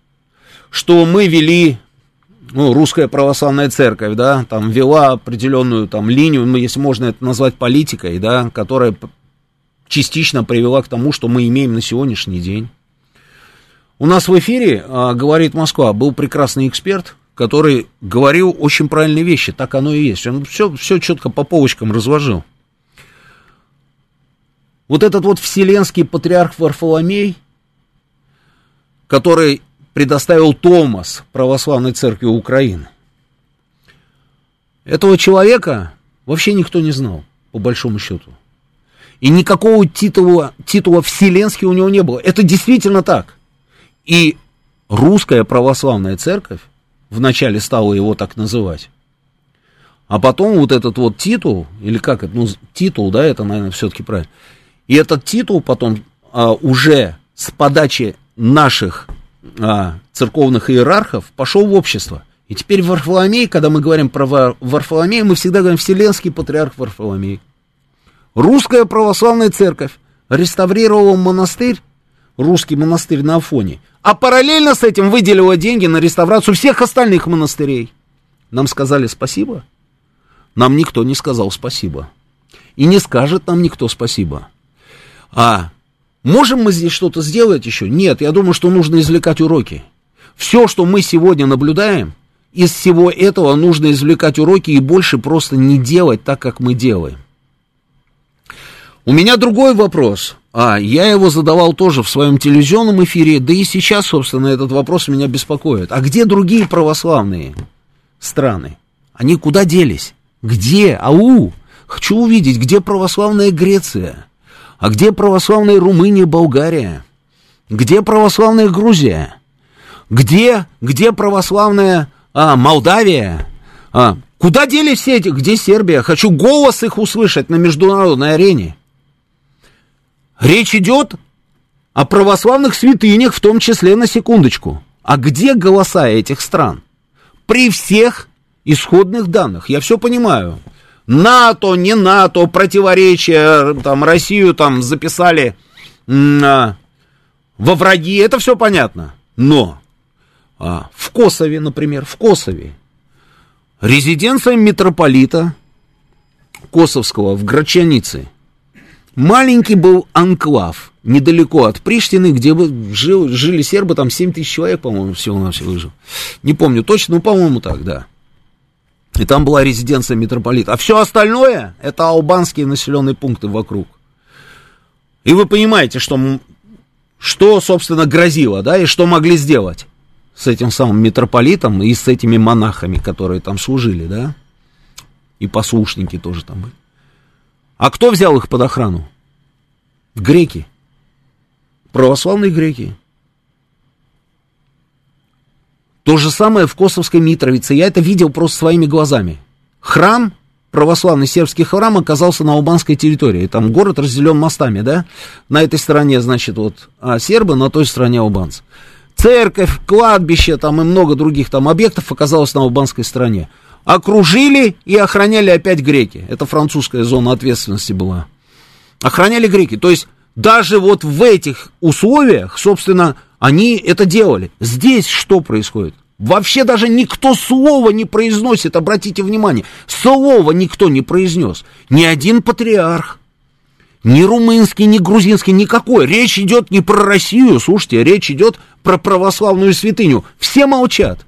Что мы вели, ну, русская православная церковь, да, там вела определенную там линию, ну, если можно это назвать политикой, да, которая частично привела к тому, что мы имеем на сегодняшний день. У нас в эфире, а, говорит Москва, был прекрасный эксперт, который говорил очень правильные вещи, так оно и есть. Он все, все четко по полочкам разложил. вот этот вот вселенский патриарх Варфоломей, который предоставил Томас Православной Церкви Украины, этого человека вообще никто не знал, по большому счету. И никакого титула, титула Вселенский у него не было. Это действительно так. И русская православная церковь вначале стала его так называть. А потом вот этот вот титул, или как это, ну, титул, да, это, наверное, все-таки правильно. И этот титул потом а, уже с подачи наших а, церковных иерархов пошел в общество. И теперь Варфоломей, когда мы говорим про Варфоломея, мы всегда говорим Вселенский патриарх Варфоломей. Русская православная церковь реставрировала монастырь, русский монастырь на Афоне, а параллельно с этим выделила деньги на реставрацию всех остальных монастырей. Нам сказали спасибо? Нам никто не сказал спасибо. И не скажет нам никто спасибо. А можем мы здесь что-то сделать еще? Нет, я думаю, что нужно извлекать уроки. Все, что мы сегодня наблюдаем, из всего этого нужно извлекать уроки и больше просто не делать так, как мы делаем. У меня другой вопрос. А, я его задавал тоже в своем телевизионном эфире, да и сейчас, собственно, этот вопрос меня беспокоит. А где другие православные страны? Они куда делись? Где? Ау! Хочу увидеть, где православная Греция? А где православная Румыния, Болгария? Где православная Грузия? Где, где православная а, Молдавия? А, куда делись все эти? Где Сербия? Хочу голос их услышать на международной арене. Речь идет о православных святынях, в том числе на секундочку. А где голоса этих стран? При всех исходных данных, я все понимаю. НАТО, не НАТО, противоречия, там, Россию там записали а, во враги, это все понятно. Но а, в Косове, например, в Косове, резиденция митрополита Косовского в Грачанице – Маленький был анклав, недалеко от Приштины, где бы жил, жили сербы, там 7 тысяч человек, по-моему, всего на все выжил. Не помню точно, но, по-моему, так, да. И там была резиденция митрополита. А все остальное, это албанские населенные пункты вокруг. И вы понимаете, что, что, собственно, грозило, да, и что могли сделать с этим самым митрополитом и с этими монахами, которые там служили, да, и послушники тоже там были. А кто взял их под охрану? Греки. Православные греки. То же самое в Косовской Митровице. Я это видел просто своими глазами. Храм, православный сербский храм оказался на албанской территории. Там город разделен мостами, да? На этой стороне, значит, вот а сербы, на той стороне албанцы. Церковь, кладбище, там и много других там объектов оказалось на албанской стороне окружили и охраняли опять греки. Это французская зона ответственности была. Охраняли греки. То есть даже вот в этих условиях, собственно, они это делали. Здесь что происходит? Вообще даже никто слова не произносит, обратите внимание, слова никто не произнес. Ни один патриарх, ни румынский, ни грузинский, никакой. Речь идет не про Россию, слушайте, речь идет про православную святыню. Все молчат.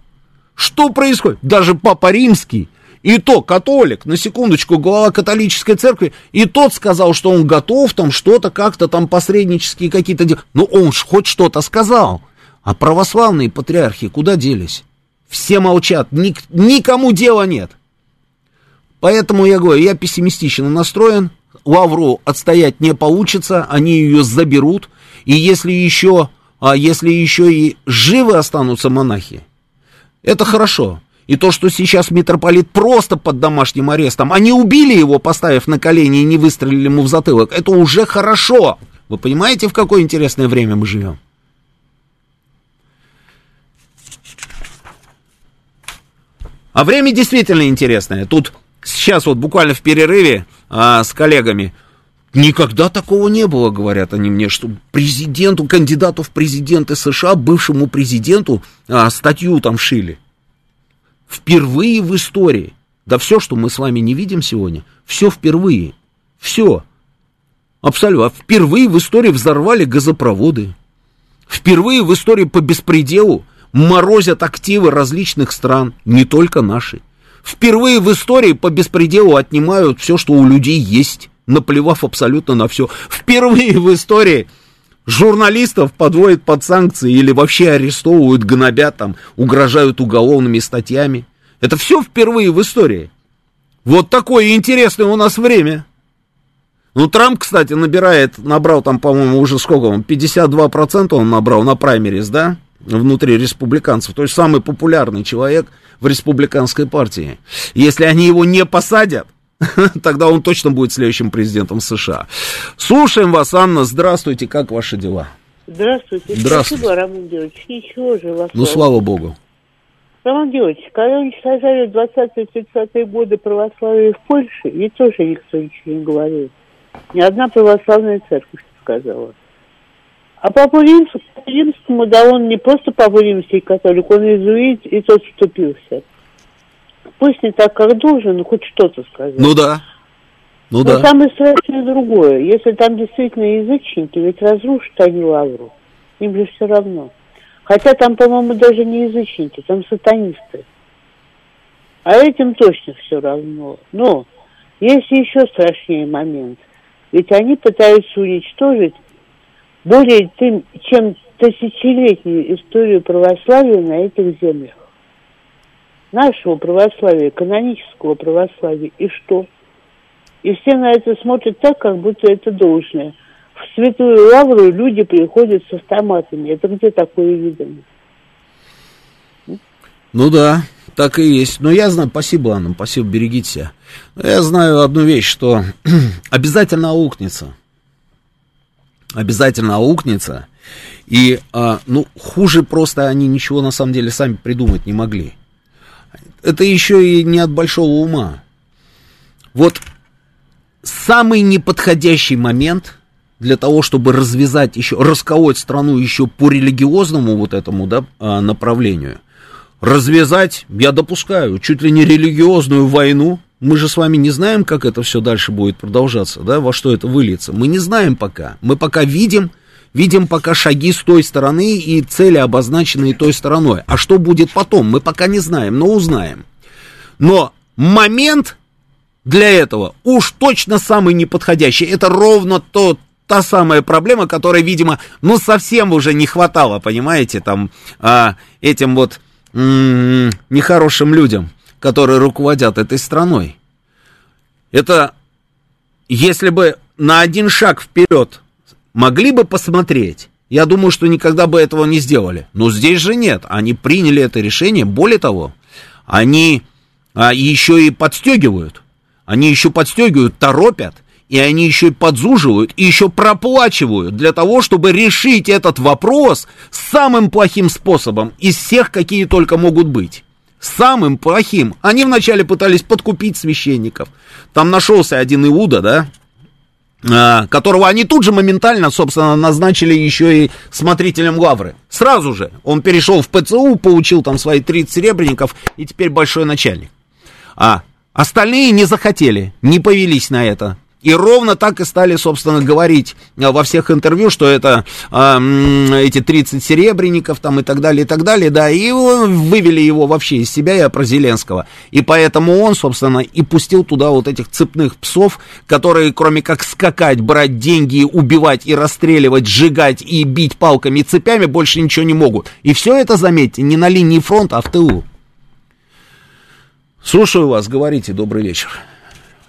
Что происходит? Даже Папа Римский, и то католик, на секундочку, глава католической церкви, и тот сказал, что он готов там что-то как-то там посреднические какие-то дела. Ну, он ж хоть что-то сказал. А православные патриархи куда делись? Все молчат, ник никому дела нет. Поэтому я говорю, я пессимистично настроен, Лавру отстоять не получится, они ее заберут, и если еще, а если еще и живы останутся монахи, это хорошо. И то, что сейчас митрополит просто под домашним арестом, они убили его, поставив на колени и не выстрелили ему в затылок, это уже хорошо. Вы понимаете, в какое интересное время мы живем? А время действительно интересное. Тут сейчас вот буквально в перерыве а, с коллегами Никогда такого не было, говорят они мне, что президенту, кандидату в президенты США, бывшему президенту, а, статью там шили. Впервые в истории. Да все, что мы с вами не видим сегодня, все впервые. Все. Абсолютно. Впервые в истории взорвали газопроводы. Впервые в истории по беспределу морозят активы различных стран, не только наши. Впервые в истории по беспределу отнимают все, что у людей есть – наплевав абсолютно на все. Впервые в истории журналистов подводят под санкции или вообще арестовывают, гнобят, там, угрожают уголовными статьями. Это все впервые в истории. Вот такое интересное у нас время. Ну, Трамп, кстати, набирает, набрал там, по-моему, уже сколько он, 52% он набрал на праймерис, да, внутри республиканцев. То есть самый популярный человек в республиканской партии. Если они его не посадят, тогда он точно будет следующим президентом США. Слушаем вас, Анна, здравствуйте, как ваши дела? Здравствуйте. Здравствуйте. Спасибо, Роман Георгиевич. Ничего же вас. Ну, слава богу. Роман Георгиевич, когда уничтожали в 20-30-е годы православие в Польше, ведь тоже никто ничего не говорил. Ни одна православная церковь не сказала. А Папу Римскому, Римскому, да он не просто Папа Римский католик, он иезуит, и тот вступился. Пусть не так, как должен, но хоть что-то сказать. Ну да. Ну Но да. самое страшное другое. Если там действительно язычники, ведь разрушат они лавру. Им же все равно. Хотя там, по-моему, даже не язычники, там сатанисты. А этим точно все равно. Но есть еще страшнее момент. Ведь они пытаются уничтожить более тем, чем тысячелетнюю историю православия на этих землях. Нашего православия, канонического православия. И что? И все на это смотрят так, как будто это должное. В Святую Лавру люди приходят с автоматами. Это где такое видно? Ну да, так и есть. Но я знаю, спасибо, Анна, спасибо, берегите себя. Но я знаю одну вещь, что обязательно аукнется. Обязательно аукнется. И, а, ну, хуже просто они ничего на самом деле сами придумать не могли. Это еще и не от большого ума. Вот самый неподходящий момент для того, чтобы развязать еще, расколоть страну еще по религиозному вот этому, да, а, направлению. Развязать, я допускаю, чуть ли не религиозную войну. Мы же с вами не знаем, как это все дальше будет продолжаться, да, во что это выльется. Мы не знаем пока. Мы пока видим, видим пока шаги с той стороны и цели, обозначенные той стороной. А что будет потом, мы пока не знаем, но узнаем. Но момент для этого уж точно самый неподходящий. Это ровно тот, та самая проблема, которой, видимо, ну совсем уже не хватало, понимаете, там а, этим вот м- нехорошим людям, которые руководят этой страной. Это если бы на один шаг вперед могли бы посмотреть, я думаю, что никогда бы этого не сделали. Но здесь же нет. Они приняли это решение. Более того, они а, еще и подстегивают. Они еще подстегивают, торопят, и они еще и подзуживают, и еще проплачивают для того, чтобы решить этот вопрос самым плохим способом из всех, какие только могут быть. Самым плохим. Они вначале пытались подкупить священников. Там нашелся один Иуда, да, которого они тут же моментально, собственно, назначили еще и смотрителем Лавры. Сразу же он перешел в ПЦУ, получил там свои 30 серебряников и теперь большой начальник. А остальные не захотели, не повелись на это. И ровно так и стали, собственно, говорить а, во всех интервью, что это э, эти 30 серебряников там и так далее, и так далее, да, и вывели его вообще из себя и про Зеленского. И поэтому он, собственно, и пустил туда вот этих цепных псов, которые, кроме как скакать, брать деньги, убивать и расстреливать, сжигать и бить палками и цепями, больше ничего не могут. И все это, заметьте, не на линии фронта, а в тылу. Слушаю вас, говорите, добрый вечер.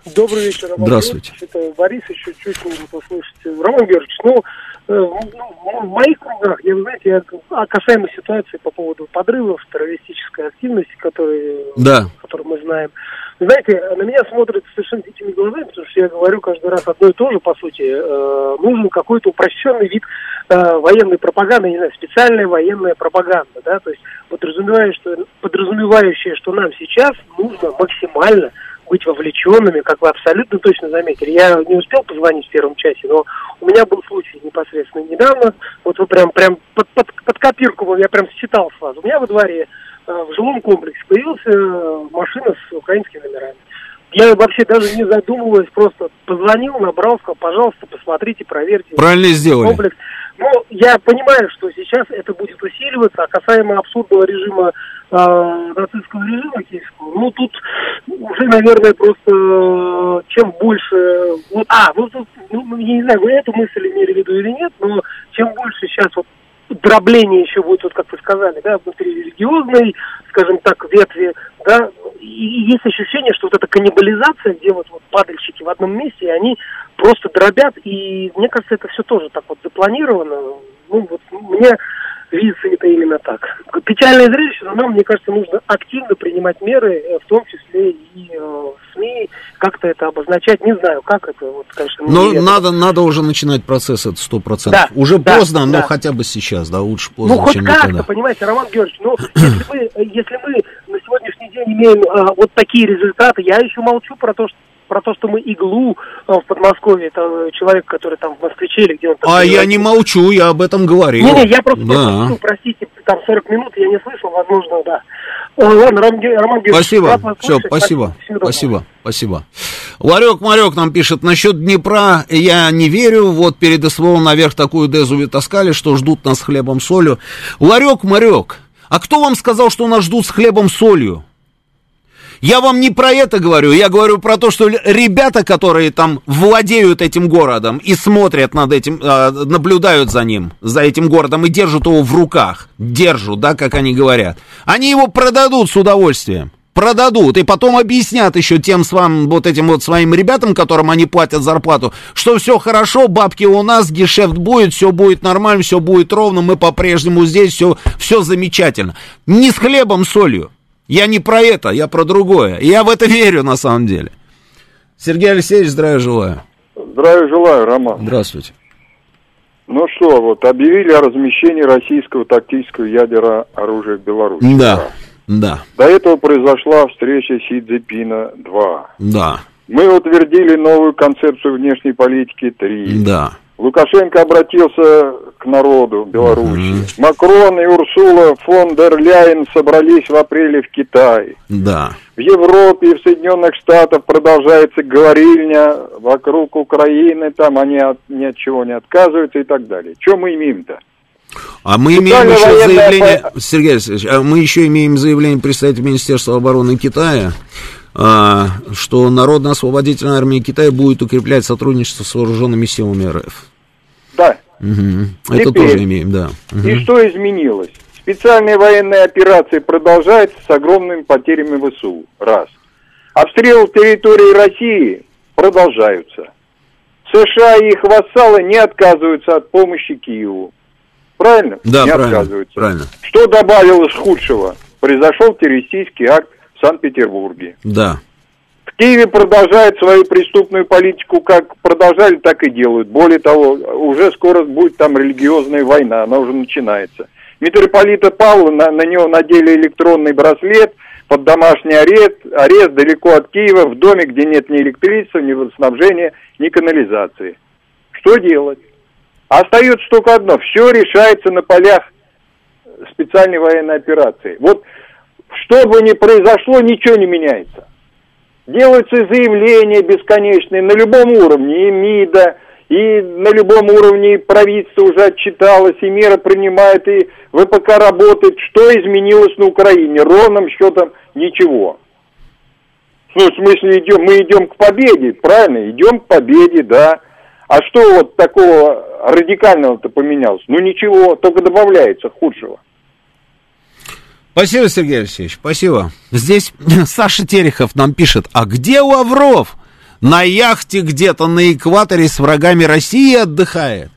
Добрый вечер, Роман Здравствуйте. Георгиевич. Это Борис еще чуть может услышать. Роман Георгиевич, ну, э, ну, в моих кругах, я, знаете, я, а касаемо ситуации по поводу подрывов, террористической активности, которые, Да. которую мы знаем, знаете, на меня смотрят совершенно дикими глазами, потому что я говорю каждый раз одно и то же, по сути. Э, нужен какой-то упрощенный вид э, военной пропаганды, не знаю, специальная военная пропаганда, да, то есть подразумевая, что, подразумевающая, что нам сейчас нужно максимально быть вовлеченными, как вы абсолютно точно заметили. Я не успел позвонить в первом часе, но у меня был случай непосредственно недавно. Вот вы прям, прям под, под, под копирку, я прям считал с вас. У меня во дворе э, в жилом комплексе появилась э, машина с украинскими номерами. Я вообще даже не задумываясь, просто позвонил, набрал, сказал, пожалуйста, посмотрите, проверьте. Правильно сделали. Комплекс. Но я понимаю, что сейчас это будет усиливаться, а касаемо абсурдного режима э, нацистского режима киевского, ну тут уже, наверное, просто э, чем больше... Вот, а, ну, тут, ну, я не знаю, вы эту мысль имели в виду или нет, но чем больше сейчас вот дробление еще будет, вот как вы сказали, да, внутри религиозной, скажем так, ветви, да, и есть ощущение, что вот эта каннибализация, где вот, вот падальщики в одном месте, и они просто дробят, и мне кажется, это все тоже так вот запланировано. Ну, вот мне видится это именно так. Печальное зрелище, но нам, мне кажется, нужно активно принимать меры, э, в том числе и э, СМИ, как-то это обозначать. Не знаю, как это, вот, конечно, Но надо, надо уже начинать процесс, это сто процентов. Да, уже да, поздно, но да. хотя бы сейчас, да, лучше поздно, Ну, хоть чем как-то, никогда. понимаете, Роман Георгиевич, ну, если мы, если мы на сегодняшний день имеем а, вот такие результаты, я еще молчу про то, что про то, что мы иглу а, в Подмосковье, это э, человек, который там в Москвиче или где он там... А я не молчу, я об этом говорил. Не-не, я просто Да. пропустил, простите, там 40 минут, я не слышал, возможно, да. Э, Ладно, Роман, Ге- Роман Георгиевич, Спасибо. Все, спасибо. Спасибо. Спасибо. Ларек Марек нам пишет, насчет Днепра я не верю, вот перед СВО наверх такую дезу таскали, что ждут нас с хлебом солью. Ларек Марек, а кто вам сказал, что нас ждут с хлебом солью? Я вам не про это говорю, я говорю про то, что ребята, которые там владеют этим городом и смотрят над этим, а, наблюдают за ним, за этим городом и держат его в руках, держат, да, как они говорят, они его продадут с удовольствием. Продадут и потом объяснят еще тем своим, вот этим вот своим ребятам, которым они платят зарплату, что все хорошо, бабки у нас, гешефт будет, все будет нормально, все будет ровно, мы по-прежнему здесь, все, все замечательно. Не с хлебом, солью. Я не про это, я про другое. И я в это верю на самом деле. Сергей Алексеевич, здравия желаю. Здравия желаю, Роман. Здравствуйте. Ну что, вот объявили о размещении российского тактического ядерного оружия в Беларуси. Да, да, До этого произошла встреча Си Цзепина-2. да, Мы утвердили новую концепцию внешней политики 3. да. Лукашенко обратился к народу Беларуси. Макрон и Урсула фон дер Ляйен собрались в апреле в Китае. Да. В Европе и в Соединенных Штатах продолжается говорильня вокруг Украины, там они от, ни от чего не отказываются и так далее. Что мы имеем-то? А мы имеем еще военная заявление, Сергей Алексеевич, а мы еще имеем заявление представителя Министерства обороны Китая, что Народно-освободительная армия Китая будет укреплять сотрудничество с вооруженными силами РФ. Да. Мгм. Это Теперь. тоже имеем, да. Мгм. И что изменилось? Специальные военные операции продолжаются с огромными потерями ВСУ. Раз. Обстрелы территории России продолжаются. США и их вассалы не отказываются от помощи Киеву. Правильно? Да, не правильно, отказываются. правильно. Что добавилось худшего? Произошел террористический акт в Санкт-Петербурге. Да. В Киеве продолжают свою преступную политику, как продолжали, так и делают. Более того, уже скоро будет там религиозная война, она уже начинается. Митрополита Павла, на, на него надели электронный браслет под домашний арест, арест далеко от Киева, в доме, где нет ни электричества, ни водоснабжения, ни канализации. Что делать? Остается только одно, все решается на полях специальной военной операции. Вот что бы ни произошло, ничего не меняется. Делаются заявления бесконечные на любом уровне, и МИДа, и на любом уровне правительство уже отчиталось, и меры принимает, и ВПК работает. Что изменилось на Украине? Ровным счетом ничего. Ну, в смысле, идем, мы идем к победе, правильно? Идем к победе, да. А что вот такого радикального-то поменялось? Ну, ничего, только добавляется худшего. Спасибо, Сергей Алексеевич, спасибо. Здесь Саша Терехов нам пишет, а где Лавров? На яхте где-то на экваторе с врагами России отдыхает.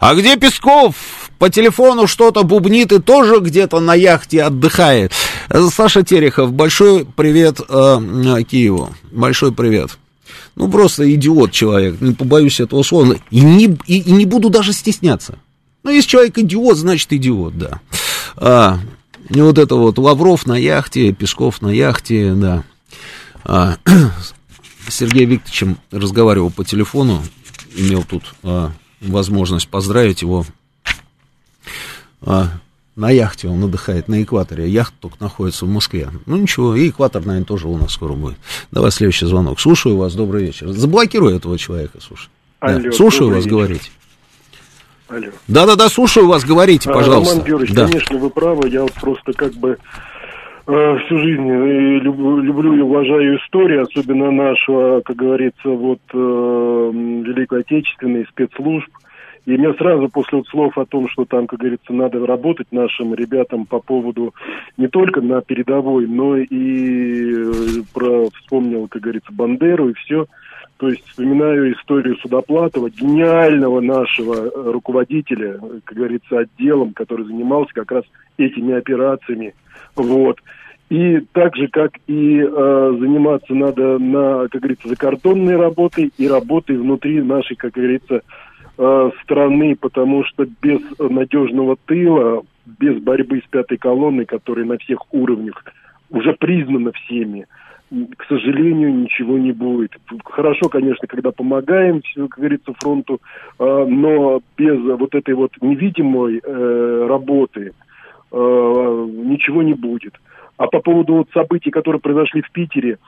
А где Песков? По телефону что-то бубнит и тоже где-то на яхте отдыхает. Э, Саша Терехов, большой привет э, Киеву. Большой привет. Ну, просто идиот человек, не побоюсь этого слова. И не, и, и не буду даже стесняться. Ну, если человек идиот, значит идиот, да. А, и вот это вот Лавров на яхте, Песков на яхте, да. А, с Сергеем Викторовичем разговаривал по телефону, имел тут а, возможность поздравить его. А, на яхте он отдыхает, на экваторе. Яхта только находится в Москве. Ну ничего, и экватор, наверное, тоже у нас скоро будет. Давай следующий звонок. Слушаю вас, добрый вечер. Заблокируй этого человека, слушай. Да, Алло, слушаю добрый вас, вечер. говорите. Алло. Да-да-да, слушаю вас, говорите, А, пожалуйста. Роман Георгиевич, Да. конечно, вы правы. Я вот просто как бы э, всю жизнь э, люблю, люблю и уважаю историю, особенно нашего, как говорится, вот э, Великой Отечественной спецслужб. И мне сразу после вот слов о том, что там, как говорится, надо работать нашим ребятам по поводу не только на передовой, но и э, про вспомнил, как говорится, Бандеру и все. То есть вспоминаю историю Судоплатова, гениального нашего э, руководителя, э, как говорится, отделом, который занимался как раз этими операциями. Вот. И так же, как и э, заниматься надо на, как говорится, закордонной работой и работой внутри нашей, как говорится, э, страны, потому что без надежного тыла, без борьбы с пятой колонной, которая на всех уровнях уже признана всеми, м, к сожалению, ничего не будет. Хорошо, конечно, когда помогаем, как говорится, фронту, э, но без вот этой вот невидимой э, работы э, ничего не будет. А по поводу вот событий, которые произошли в Питере,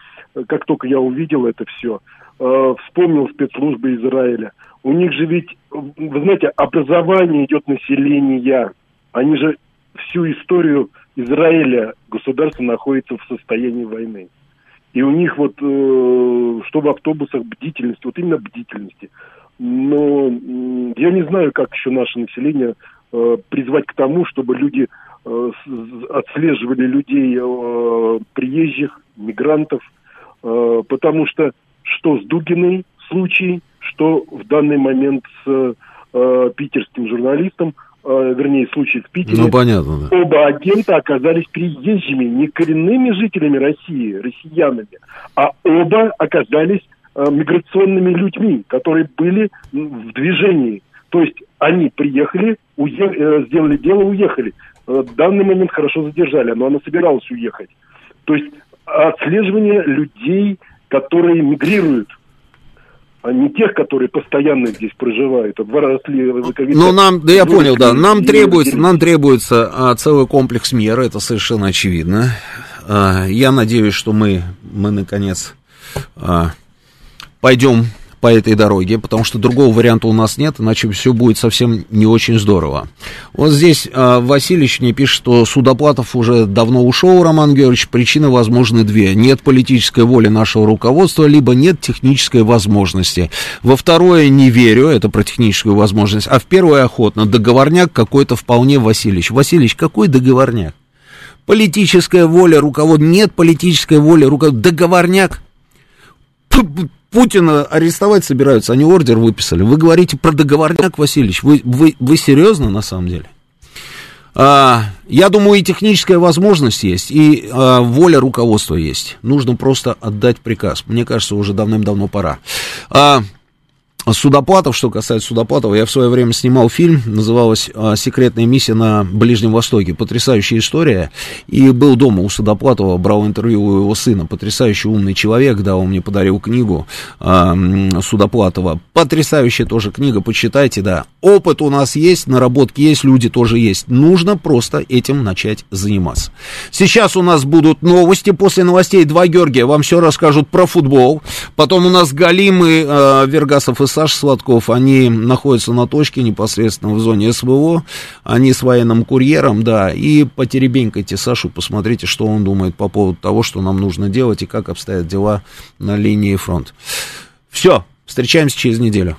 как только я увидел это все, вспомнил спецслужбы Израиля. У них же ведь, вы знаете, образование идет населения. Они же всю историю Израиля, государство находится в состоянии войны. И у них вот, э, что в автобусах, бдительность, вот именно бдительности. Но м, я не знаю, как еще наше население э, призвать к тому, чтобы люди э, отслеживали людей э, приезжих, мигрантов, э, потому что что с Дугиной случай, что в данный момент с э, питерским журналистом, э, вернее, случай в Питере. Ну, понятно, да. Оба агента оказались приезжими, не коренными жителями России, россиянами, а оба оказались э, миграционными людьми, которые были в движении. То есть они приехали, уе- э, сделали дело, уехали. Э, В данный момент хорошо задержали, но она собиралась уехать. То есть отслеживание людей, которые мигрируют, а не тех, которые постоянно здесь проживают. Вот Выросли, Ну, нам, да я понял, да, нам требуется, нам требуется а, целый комплекс мер, это совершенно очевидно. А, я надеюсь, что мы, мы наконец а, пойдем по этой дороге, потому что другого варианта у нас нет, иначе все будет совсем не очень здорово. Вот здесь а, Васильевич мне пишет, что Судоплатов уже давно ушел, Роман Георгиевич, причины возможны две. Нет политической воли нашего руководства, либо нет технической возможности. Во второе не верю, это про техническую возможность, а в первое охотно. Договорняк какой-то вполне Васильевич. Васильевич, какой договорняк? Политическая воля руководства, нет политической воли руководства, договорняк. Путина арестовать собираются, они ордер выписали. Вы говорите про договорняк, Васильевич. Вы, вы, вы серьезно на самом деле? А, я думаю, и техническая возможность есть, и а, воля руководства есть. Нужно просто отдать приказ. Мне кажется, уже давным-давно пора. А, Судоплатов, что касается Судоплатова, я в свое время снимал фильм, называлась а, «Секретная миссия на Ближнем Востоке». Потрясающая история. И был дома у Судоплатова, брал интервью у его сына. Потрясающий умный человек, да, он мне подарил книгу а, м, Судоплатова. Потрясающая тоже книга, почитайте, да. Опыт у нас есть, наработки есть, люди тоже есть. Нужно просто этим начать заниматься. Сейчас у нас будут новости. После новостей два Георгия вам все расскажут про футбол. Потом у нас Галим и э, Вергасов и Саша Сладков. Они находятся на точке непосредственно в зоне СВО. Они с военным курьером, да. И потеребенькайте Сашу, посмотрите, что он думает по поводу того, что нам нужно делать и как обстоят дела на линии фронта. Все, встречаемся через неделю.